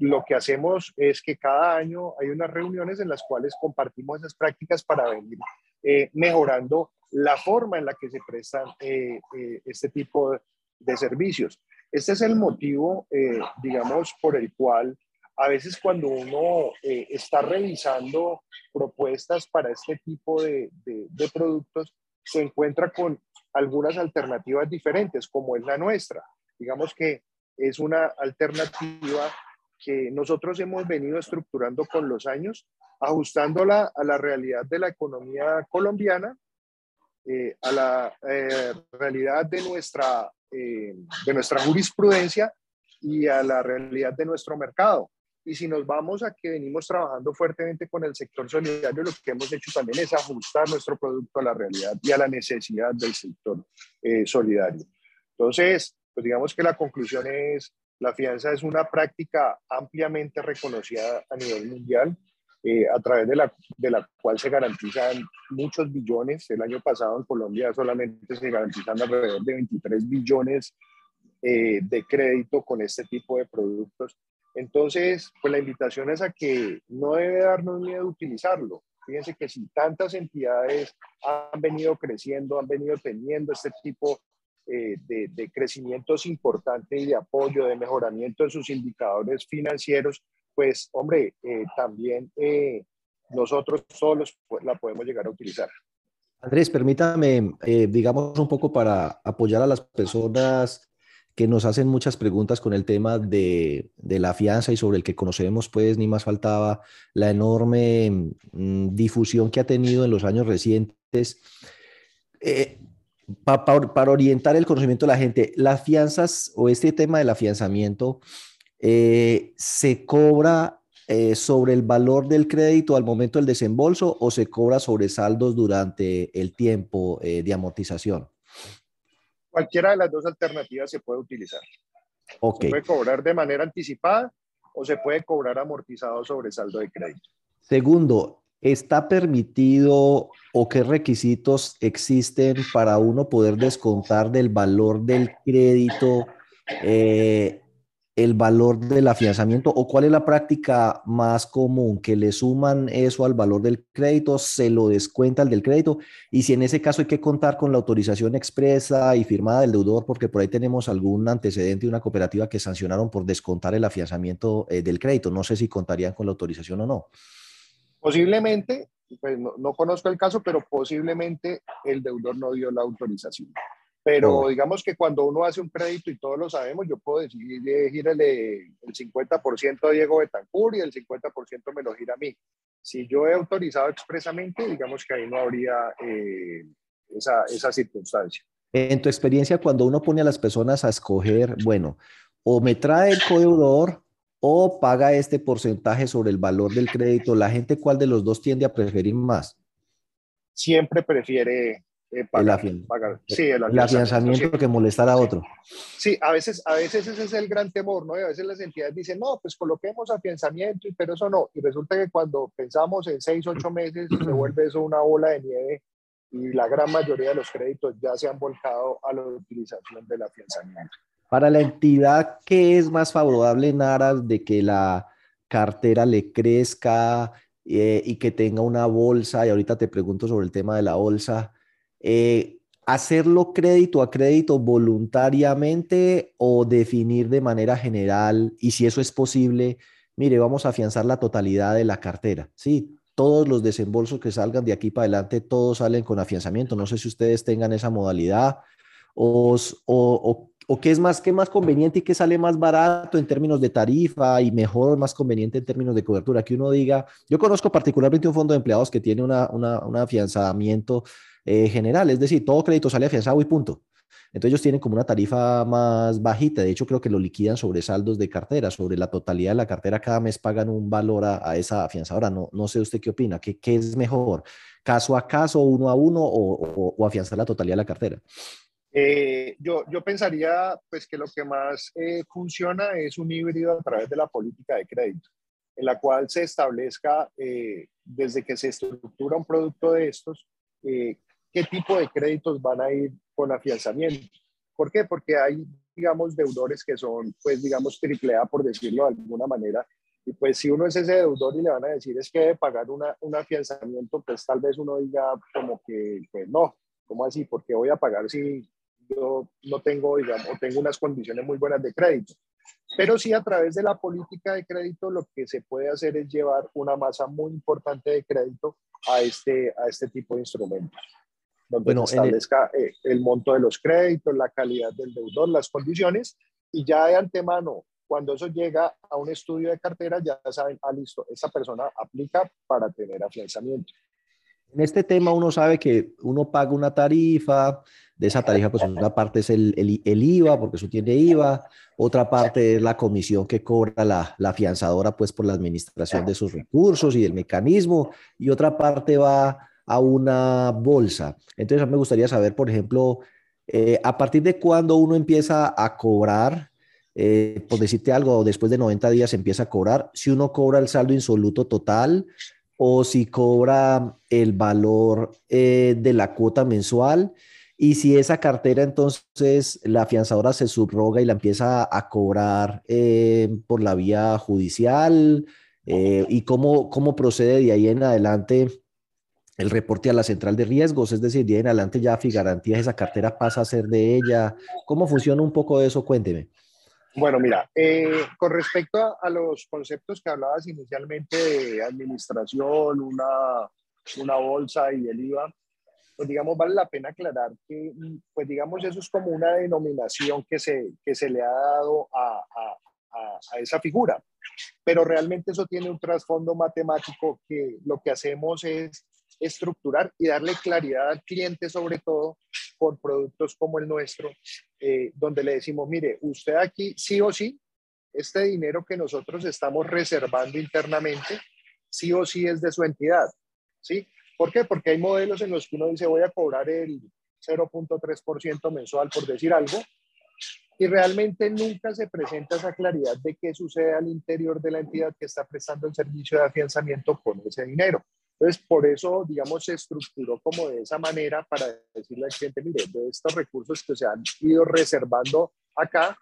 lo que hacemos es que cada año hay unas reuniones en las cuales compartimos esas prácticas para venir eh, mejorando la forma en la que se prestan eh, este tipo de, servicios. Este es el motivo, digamos, por el cual a veces cuando uno está revisando propuestas para este tipo de, de productos, se encuentra con algunas alternativas diferentes, como es la nuestra. Digamos que es una alternativa que nosotros hemos venido estructurando con los años, ajustándola a la realidad de la economía colombiana, eh, a la eh, realidad de nuestra, eh, de nuestra jurisprudencia y a la realidad de nuestro mercado. Y si nos vamos a que venimos trabajando fuertemente con el sector solidario, lo que hemos hecho también es ajustar nuestro producto a la realidad y a la necesidad del sector solidario. Entonces, pues digamos que la conclusión es, la fianza es una práctica ampliamente reconocida a nivel mundial, eh, a través de la, de la cual se garantizan muchos billones. El año pasado en Colombia solamente se garantizan alrededor de 23 billones eh, de crédito con este tipo de productos entonces, pues la invitación es a que no debe darnos miedo utilizarlo. Fíjense que si tantas entidades han venido creciendo, han venido teniendo este tipo eh, de, crecimientos importantes y de apoyo, de mejoramiento de sus indicadores financieros, pues hombre, eh, también eh, nosotros solos la podemos llegar a utilizar. Andrés, permítame, digamos, un poco para apoyar a las personas que nos hacen muchas preguntas con el tema de, la fianza y sobre el que conocemos, pues ni más faltaba la enorme mm, difusión que ha tenido en los años recientes. Eh, para orientar el conocimiento de la gente, las fianzas o este tema del afianzamiento eh, se cobra eh, sobre el valor del crédito al momento del desembolso o se cobra sobre saldos durante el tiempo de amortización? Cualquiera de las dos alternativas se puede utilizar. Se puede cobrar de manera anticipada o se puede cobrar amortizado sobre saldo de crédito. Segundo, ¿está permitido o qué requisitos existen para uno poder descontar del valor del crédito eh, el valor del afianzamiento o cuál es la práctica más común? Que le suman eso al valor del crédito, se lo descuenta el del crédito y si en ese caso hay que contar con la autorización expresa y firmada del deudor porque por ahí tenemos algún antecedente de una cooperativa que sancionaron por descontar el afianzamiento eh, del crédito. No sé si contarían con la autorización o no. Posiblemente, pues no conozco el caso, pero posiblemente el deudor no dio la autorización. Pero digamos que cuando uno hace un crédito, y todos lo sabemos, yo puedo decidir girarle el 50% a Diego Betancur y el 50% me lo gira a mí. Si yo he autorizado expresamente, digamos que ahí no habría eh, esa, esa circunstancia. En tu experiencia, cuando uno pone a las personas a escoger, bueno, o me trae el codeudor o paga este porcentaje sobre el valor del crédito, ¿la gente cuál de los dos tiende a preferir más? Siempre prefiere eh, el, Sí, el, afianzamiento que molestar a otro. Sí, a veces, a veces ese es el gran temor, ¿no? Y a veces las entidades dicen, no, pues coloquemos afianzamiento, pero eso no. Y resulta que cuando pensamos en seis, ocho meses, se vuelve eso una bola de nieve y la gran mayoría de los créditos ya se han volcado a la utilización del afianzamiento. Para la entidad, ¿qué es más favorable en aras de que la cartera le crezca eh, y que tenga una bolsa? Y ahorita te pregunto sobre el tema de la bolsa eh, hacerlo crédito a crédito voluntariamente o definir de manera general y si eso es posible, mire, vamos a afianzar la totalidad de la cartera, ¿sí? Todos los desembolsos que salgan de aquí para adelante, todos salen con afianzamiento. No sé si ustedes tengan esa modalidad o, o, o, qué es más, qué más conveniente y qué sale más barato en términos de tarifa y mejor, más conveniente en términos de cobertura. Que uno diga, yo conozco particularmente un fondo de empleados que tiene una, una, un afianzamiento eh, general, es decir, todo crédito sale afianzado y punto. Entonces ellos tienen como una tarifa más bajita, de hecho creo que lo liquidan sobre saldos de cartera, sobre la totalidad de la cartera cada mes pagan un valor a, esa afianzadora. No, no sé usted qué opina, ¿Qué, ¿qué, es mejor? ¿Caso a caso, uno a uno o, o, afianzar la totalidad de la cartera? Eh, yo, yo pensaría pues que lo que más eh, funciona es un híbrido a través de la política de crédito, en la cual se establezca desde que se estructura un producto de estos, qué tipo de créditos van a ir con afianzamiento. ¿Por qué? Porque hay, digamos, deudores que son, pues, digamos, triple A, por decirlo de alguna manera, y pues si uno es ese deudor y le van a decir es que debe pagar una, un afianzamiento, pues tal vez uno diga como que, pues no, ¿cómo así? ¿Por qué voy a pagar si yo no tengo, digamos, o tengo unas condiciones muy buenas de crédito? Pero sí a través de la política de crédito lo que se puede hacer es llevar una masa muy importante de crédito a este, a este tipo de instrumentos, donde bueno, se establezca el... Eh, el monto de los créditos, la calidad del deudor, las condiciones, y ya de antemano cuando eso llega a un estudio de cartera, ya saben, ah, listo, esa persona aplica para tener afianzamiento. En este tema uno sabe que uno paga una tarifa, de esa tarifa pues una parte es el, el, IVA, porque eso tiene IVA, otra parte es la comisión que cobra la, la afianzadora pues por la administración de sus recursos y del mecanismo, y otra parte va a una bolsa. Entonces me gustaría saber, por ejemplo, eh, a partir de cuándo uno empieza a cobrar eh, por decirte algo, después de 90 días empieza a cobrar, si uno cobra el saldo insoluto total o si cobra el valor eh, de la cuota mensual y si esa cartera entonces la afianzadora se subroga y la empieza a, cobrar eh, por la vía judicial y cómo, cómo procede de ahí en adelante el reporte a la central de riesgos, es decir, de en adelante ya Figarantías esa cartera pasa a ser de ella. ¿Cómo funciona un poco eso? Cuénteme. Bueno, mira, eh, con respecto a, los conceptos que hablabas inicialmente de administración, una, una bolsa y el IVA, pues digamos, vale la pena aclarar que, pues digamos, eso es como una denominación que se, que se le ha dado a, a, a esa figura, pero realmente eso tiene un trasfondo matemático que lo que hacemos es estructurar y darle claridad al cliente sobre todo por productos como el nuestro, eh, donde le decimos, mire, usted aquí sí o sí, este dinero que nosotros estamos reservando internamente, sí o sí es de su entidad. ¿Sí? ¿Por qué? Porque hay modelos en los que uno dice, voy a cobrar el 0.3% mensual, por decir algo, y realmente nunca se presenta esa claridad de qué sucede al interior de la entidad que está prestando el servicio de afianzamiento con ese dinero. Entonces, por eso, digamos, se estructuró como de esa manera para decirle al cliente, mire, de estos recursos que se han ido reservando acá,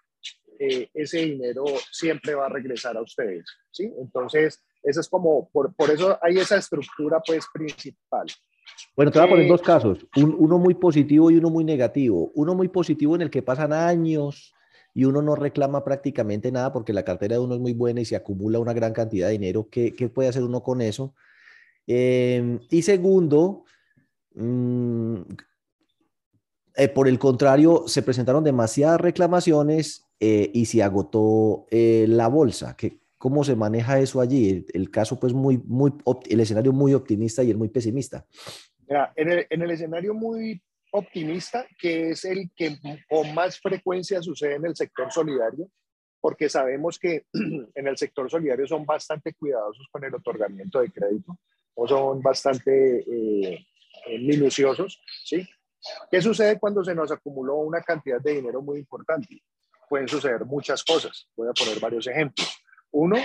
eh, ese dinero siempre va a regresar a ustedes, ¿sí? Entonces, eso es como, por, por eso hay esa estructura, pues, principal. Bueno, te voy a poner dos casos, uno muy positivo y uno muy negativo. Uno muy positivo en el que pasan años y uno no reclama prácticamente nada porque la cartera de uno es muy buena y se acumula una gran cantidad de dinero. ¿Qué, qué puede hacer uno con eso? Em, y segundo, mm, eh, por el contrario, se presentaron demasiadas reclamaciones eh, y se agotó eh, la bolsa. ¿Qué, ¿Cómo se maneja eso allí? El, caso, pues, muy, muy, el escenario muy optimista y el muy pesimista. en, el, en el escenario muy optimista, que es el que con más frecuencia sucede en el sector solidario, porque sabemos que [clears throat] en el sector solidario son bastante cuidadosos con el otorgamiento de crédito o son bastante eh, eh, minuciosos, ¿sí? ¿Qué sucede cuando se nos acumuló una cantidad de dinero muy importante? Pueden suceder muchas cosas. Voy a poner varios ejemplos. Uno,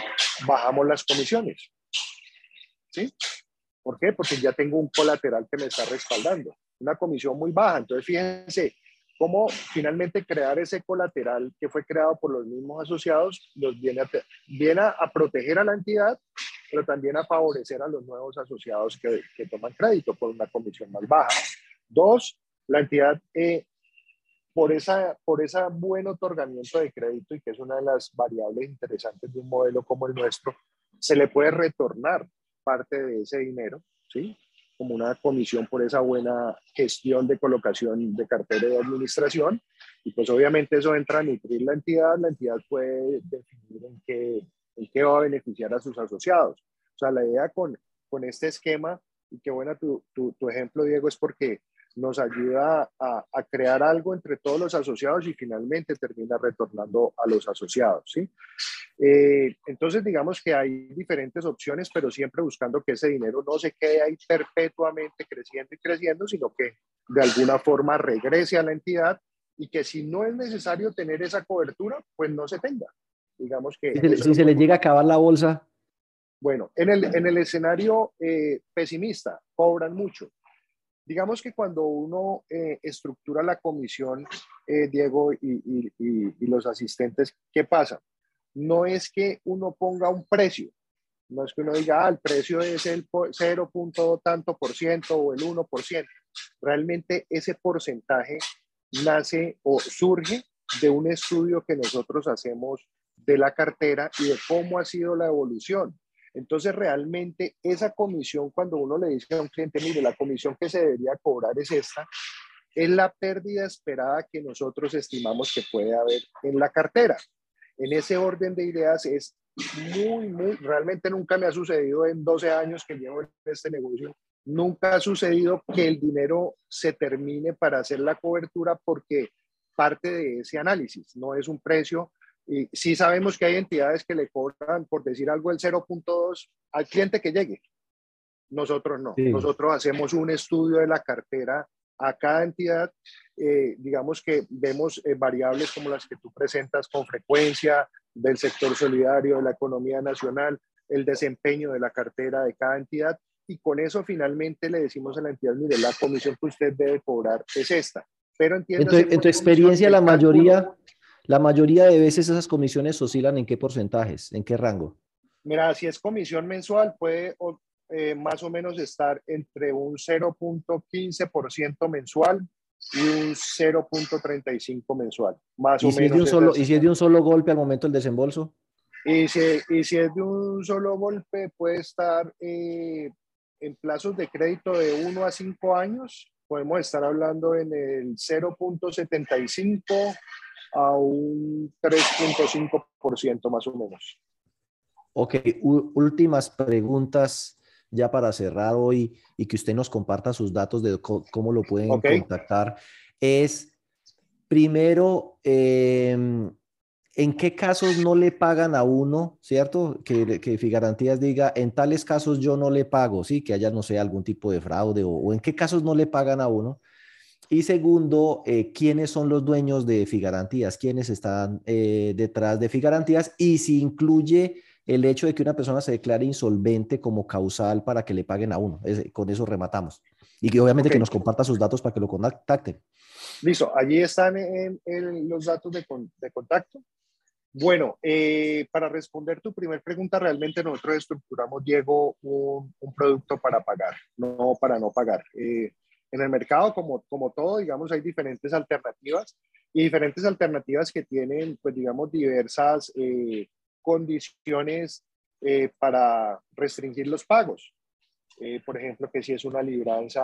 bajamos las comisiones. ¿Sí? ¿Por qué? Porque ya tengo un colateral que me está respaldando. Una comisión muy baja. Entonces, fíjense cómo finalmente crear ese colateral que fue creado por los mismos asociados los viene a, viene a proteger a la entidad pero también a favorecer a los nuevos asociados que, que toman crédito por una comisión más baja. Dos, la entidad, eh, por, esa, por ese buen otorgamiento de crédito y que es una de las variables interesantes de un modelo como el nuestro, se le puede retornar parte de ese dinero, ¿sí? como una comisión por esa buena gestión de colocación de cartera de administración. Y pues obviamente eso entra a nutrir la entidad, la entidad puede definir en qué, en qué va a beneficiar a sus asociados. O sea, la idea con, con este esquema, y qué buena tu, tu, tu ejemplo, Diego, es porque nos ayuda a, a, crear algo entre todos los asociados y finalmente termina retornando a los asociados. ¿sí? Eh, entonces, digamos que hay diferentes opciones, pero siempre buscando que ese dinero no se quede ahí perpetuamente creciendo y creciendo, sino que de alguna forma regrese a la entidad y que si no es necesario tener esa cobertura, pues no se tenga. Digamos que... Si se, le llega a acabar la bolsa. Bueno, en el, en el escenario eh, pesimista, cobran mucho. digamos que cuando uno eh, estructura la comisión, eh, Diego y, los asistentes, ¿qué pasa? No es que uno ponga un precio, no es que uno diga, ah, el precio es el 0. tanto por ciento o el 1%. Realmente ese porcentaje nace o surge de un estudio que nosotros hacemos de la cartera y de cómo ha sido la evolución. Entonces, realmente esa comisión, cuando uno le dice a un cliente, mire, la comisión que se debería cobrar es esta, es la pérdida esperada que nosotros estimamos que puede haber en la cartera. En ese orden de ideas es muy, muy, realmente nunca me ha sucedido en 12 años que llevo en este negocio, nunca ha sucedido que el dinero se termine para hacer la cobertura porque parte de ese análisis, no es un precio y sí sabemos que hay entidades que le cobran, por decir algo, el 0.2 al cliente que llegue. Nosotros no. Nosotros hacemos un estudio de la cartera a cada entidad. Eh, digamos que vemos eh, variables como las que tú presentas con frecuencia del sector solidario, de la economía nacional, el desempeño de la cartera de cada entidad. Y con eso finalmente le decimos a la entidad, mire, la comisión que usted debe cobrar es esta. Pero en tu, en tu experiencia, la mayoría, la mayoría de veces esas comisiones oscilan en qué porcentajes, en qué rango. Mira, si es comisión mensual, puede eh, más o menos estar entre un 0.15% mensual y un 0.35 mensual, más ¿Y o si menos. Es de un solo, ¿Y si es de un solo golpe al momento del desembolso? Y si, y si es de un solo golpe, puede estar eh, en plazos de crédito de 1 a 5 años, podemos estar hablando en el 0.75 a un 3.5% más o menos. Ok, últimas preguntas ya para cerrar hoy y que usted nos comparta sus datos de cómo lo pueden contactar. Es, primero, em, ¿en qué casos no le pagan a uno, cierto? Que, que Figarantías diga, en tales casos yo no le pago, ¿sí? Que haya, no sé, algún tipo de fraude o, o en qué casos no le pagan a uno. Y segundo, eh, quiénes son los dueños de Figarantías, quiénes están eh, detrás de Figarantías y si incluye el hecho de que una persona se declare insolvente como causal para que le paguen a uno. con eso rematamos. Y que obviamente que nos comparta sus datos para que lo contacten. Listo, allí están los datos de, contacto. Bueno, eh, para responder tu primer pregunta, realmente nosotros estructuramos, Diego, un, un producto para pagar, no para no pagar. En el mercado, como, como todo, digamos, hay diferentes alternativas y diferentes alternativas que tienen, pues, digamos, diversas eh, condiciones eh, para restringir los pagos. Eh, por ejemplo, que si es una libranza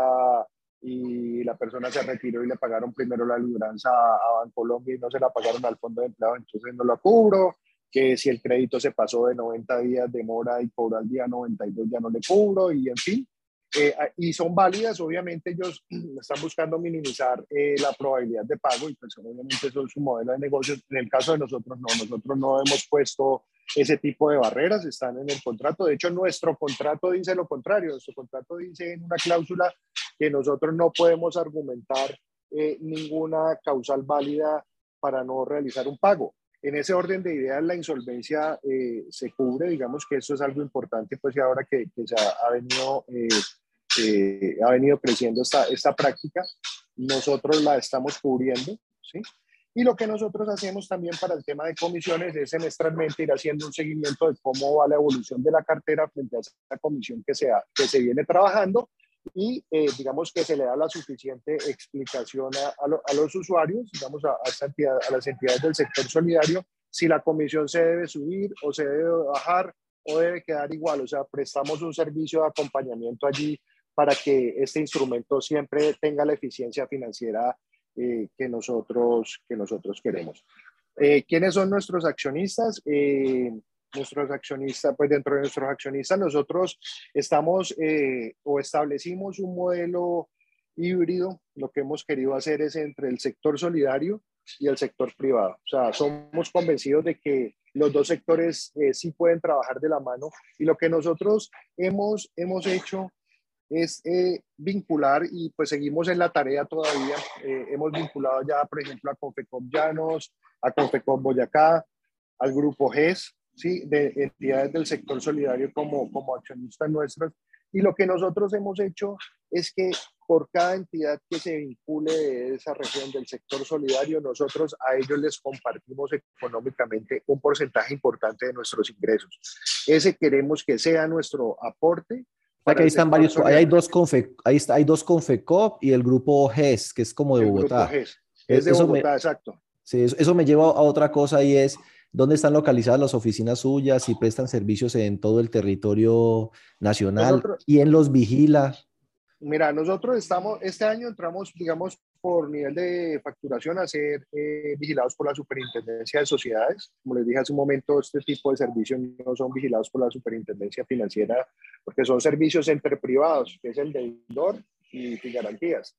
y la persona se retiró y le pagaron primero la libranza a Bancolombia y no se la pagaron al fondo de empleado, entonces no lo cubro. Que si el crédito se pasó de 90 días de mora y cobró al día 92 ya no le cubro y en fin. Eh, ah, y son válidas, obviamente ellos [clears throat] están buscando minimizar eh, la probabilidad de pago y pues obviamente eso es su modelo de negocio. En el caso de nosotros no, nosotros no hemos puesto ese tipo de barreras, están en el contrato. De hecho, nuestro contrato dice lo contrario, nuestro contrato dice en una cláusula que nosotros no podemos argumentar eh, ninguna causal válida para no realizar un pago. En ese orden de ideas, la insolvencia se cubre, digamos que eso es algo importante, pues y ahora que, que se ha, ha venido eh, ha venido creciendo esta, esta práctica, nosotros la estamos cubriendo, ¿sí? Y lo que nosotros hacemos también para el tema de comisiones es semestralmente ir haciendo un seguimiento de cómo va la evolución de la cartera frente a esa comisión que se, que se viene trabajando y eh, digamos que se le da la suficiente explicación a, a, los usuarios, digamos a, a, entidad, a las entidades del sector solidario, si la comisión se debe subir o se debe bajar o debe quedar igual. O sea, prestamos un servicio de acompañamiento allí para que este instrumento siempre tenga la eficiencia financiera eh, que, nosotros, que nosotros queremos. Eh, ¿Quiénes son nuestros accionistas? Eh, nuestros accionistas, pues dentro de nuestros accionistas nosotros estamos o establecimos un modelo híbrido. Lo que hemos querido hacer es entre el sector solidario y el sector privado. O sea, somos convencidos de que los dos sectores sí pueden trabajar de la mano y lo que nosotros hemos, hemos hecho es eh, vincular y pues seguimos en la tarea todavía. Eh, hemos vinculado ya, por ejemplo, a Confecom Llanos, a Confecom Boyacá, al grupo GES, ¿sí? de entidades del sector solidario como, como accionistas nuestras. Y lo que nosotros hemos hecho es que por cada entidad que se vincule de esa región del sector solidario, nosotros a ellos les compartimos económicamente un porcentaje importante de nuestros ingresos. Ese queremos que sea nuestro aporte. Ahí están varios, ahí hay dos, confe, ahí está, hay dos Confecop y el grupo GES, que es como de Bogotá. Es de Bogotá, exacto. Sí, eso, eso, me lleva a otra cosa y es dónde están localizadas las oficinas suyas y prestan servicios en todo el territorio nacional. ¿Quién los vigila? Mira, nosotros estamos, este año entramos, digamos, por nivel de facturación a ser eh, vigilados por la Superintendencia de Sociedades. Como les dije hace un momento, este tipo de servicios no son vigilados por la Superintendencia Financiera porque son servicios entre privados, que es el deudor y garantías.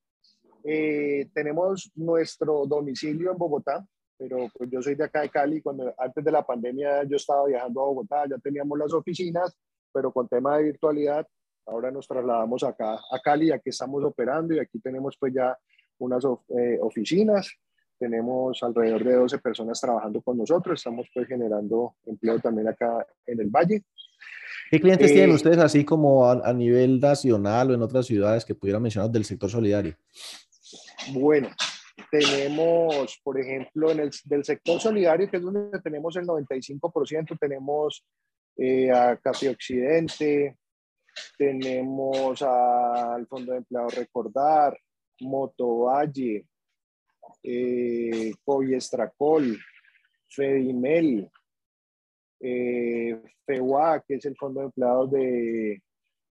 Eh, tenemos nuestro domicilio en Bogotá, pero pues yo soy de acá de Cali. Cuando antes de la pandemia yo estaba viajando a Bogotá, ya teníamos las oficinas, pero con tema de virtualidad Ahora nos trasladamos acá a Cali, aquí estamos operando y aquí tenemos pues ya unas eh, oficinas, tenemos alrededor de 12 personas trabajando con nosotros, estamos pues generando empleo también acá en el Valle. ¿Qué clientes tienen eh, ustedes así como a, nivel nacional o en otras ciudades que pudieran mencionar del sector solidario? Bueno, tenemos, por ejemplo, en el del sector solidario, que es donde tenemos el 95%, tenemos eh, a Café Occidente, tenemos al Fondo de Empleado Recordar, Motovalle, eh, Estracol, Fedimel, eh, FEUA, que es el Fondo de Empleados de,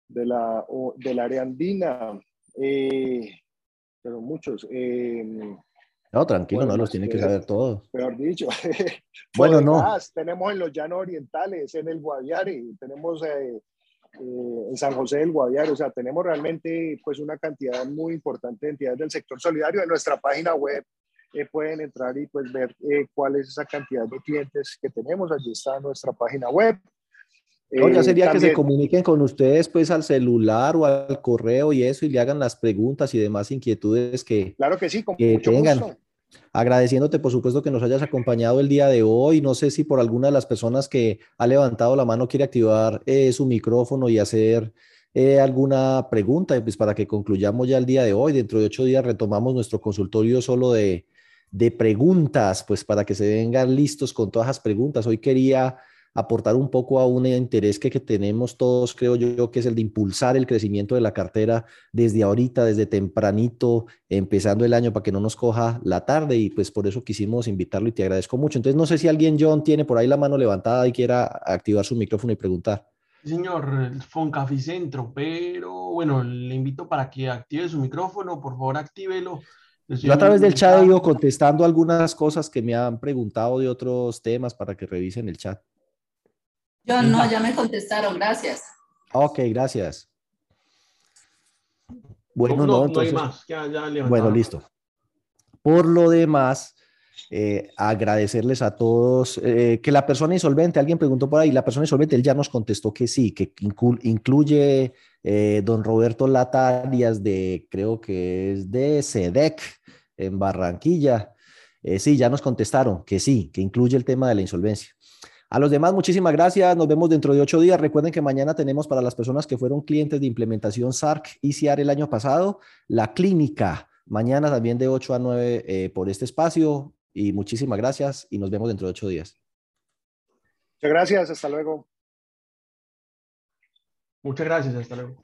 de la, del área andina, eh, pero muchos. Eh, no, tranquilo, no los tiene que saber todos. Peor dicho. [laughs] bueno, no. Tenemos en los llanos orientales, en el Guaviare, tenemos eh, en San José del Guaviare. O sea, tenemos realmente pues una cantidad muy importante de entidades del sector solidario. En nuestra página web eh, pueden entrar y pues ver eh, cuál es esa cantidad de clientes que tenemos. Allí está nuestra página web. ya sería que se comuniquen con ustedes pues al celular o al correo y eso y le hagan las preguntas y demás inquietudes que, claro que, sí, que tengan. Agradeciéndote, por supuesto, que nos hayas acompañado el día de hoy. No sé si por alguna de las personas que ha levantado la mano quiere activar eh, su micrófono y hacer eh, alguna pregunta, pues para que concluyamos ya el día de hoy. Dentro de ocho días retomamos nuestro consultorio solo de, de preguntas, pues para que se vengan listos con todas las preguntas. Hoy quería aportar un poco a un interés que, que, tenemos todos, creo yo, que es el de impulsar el crecimiento de la cartera desde ahorita, desde tempranito, empezando el año para que no nos coja la tarde y pues por eso quisimos invitarlo y te agradezco mucho. Entonces no sé si alguien, John, tiene por ahí la mano levantada y quiera activar su micrófono y preguntar. Señor Foncaficentro, pero bueno, le invito para que active su micrófono, por favor actívelo. Yo a través del chat he ido contestando algunas cosas que me han preguntado de otros temas para que revisen el chat. Yo no, ya me contestaron, gracias. Ok, gracias. Bueno, no, entonces, más. bueno, listo. Por lo demás, eh, agradecerles a todos eh, que la persona insolvente, alguien preguntó por ahí, la persona insolvente, él ya nos contestó que sí, que incluye eh, don Roberto Latarias de, creo que es de SEDEC en Barranquilla. sí, ya nos contestaron que sí, que incluye el tema de la insolvencia. A los demás, muchísimas gracias. Nos vemos dentro de ocho días. Recuerden que mañana tenemos para las personas que fueron clientes de implementación SARC ICR el año pasado, la clínica. Mañana también de 8 a 9 eh, por este espacio. Y muchísimas gracias y nos vemos dentro de ocho días. Muchas gracias. Hasta luego. Muchas gracias. Hasta luego.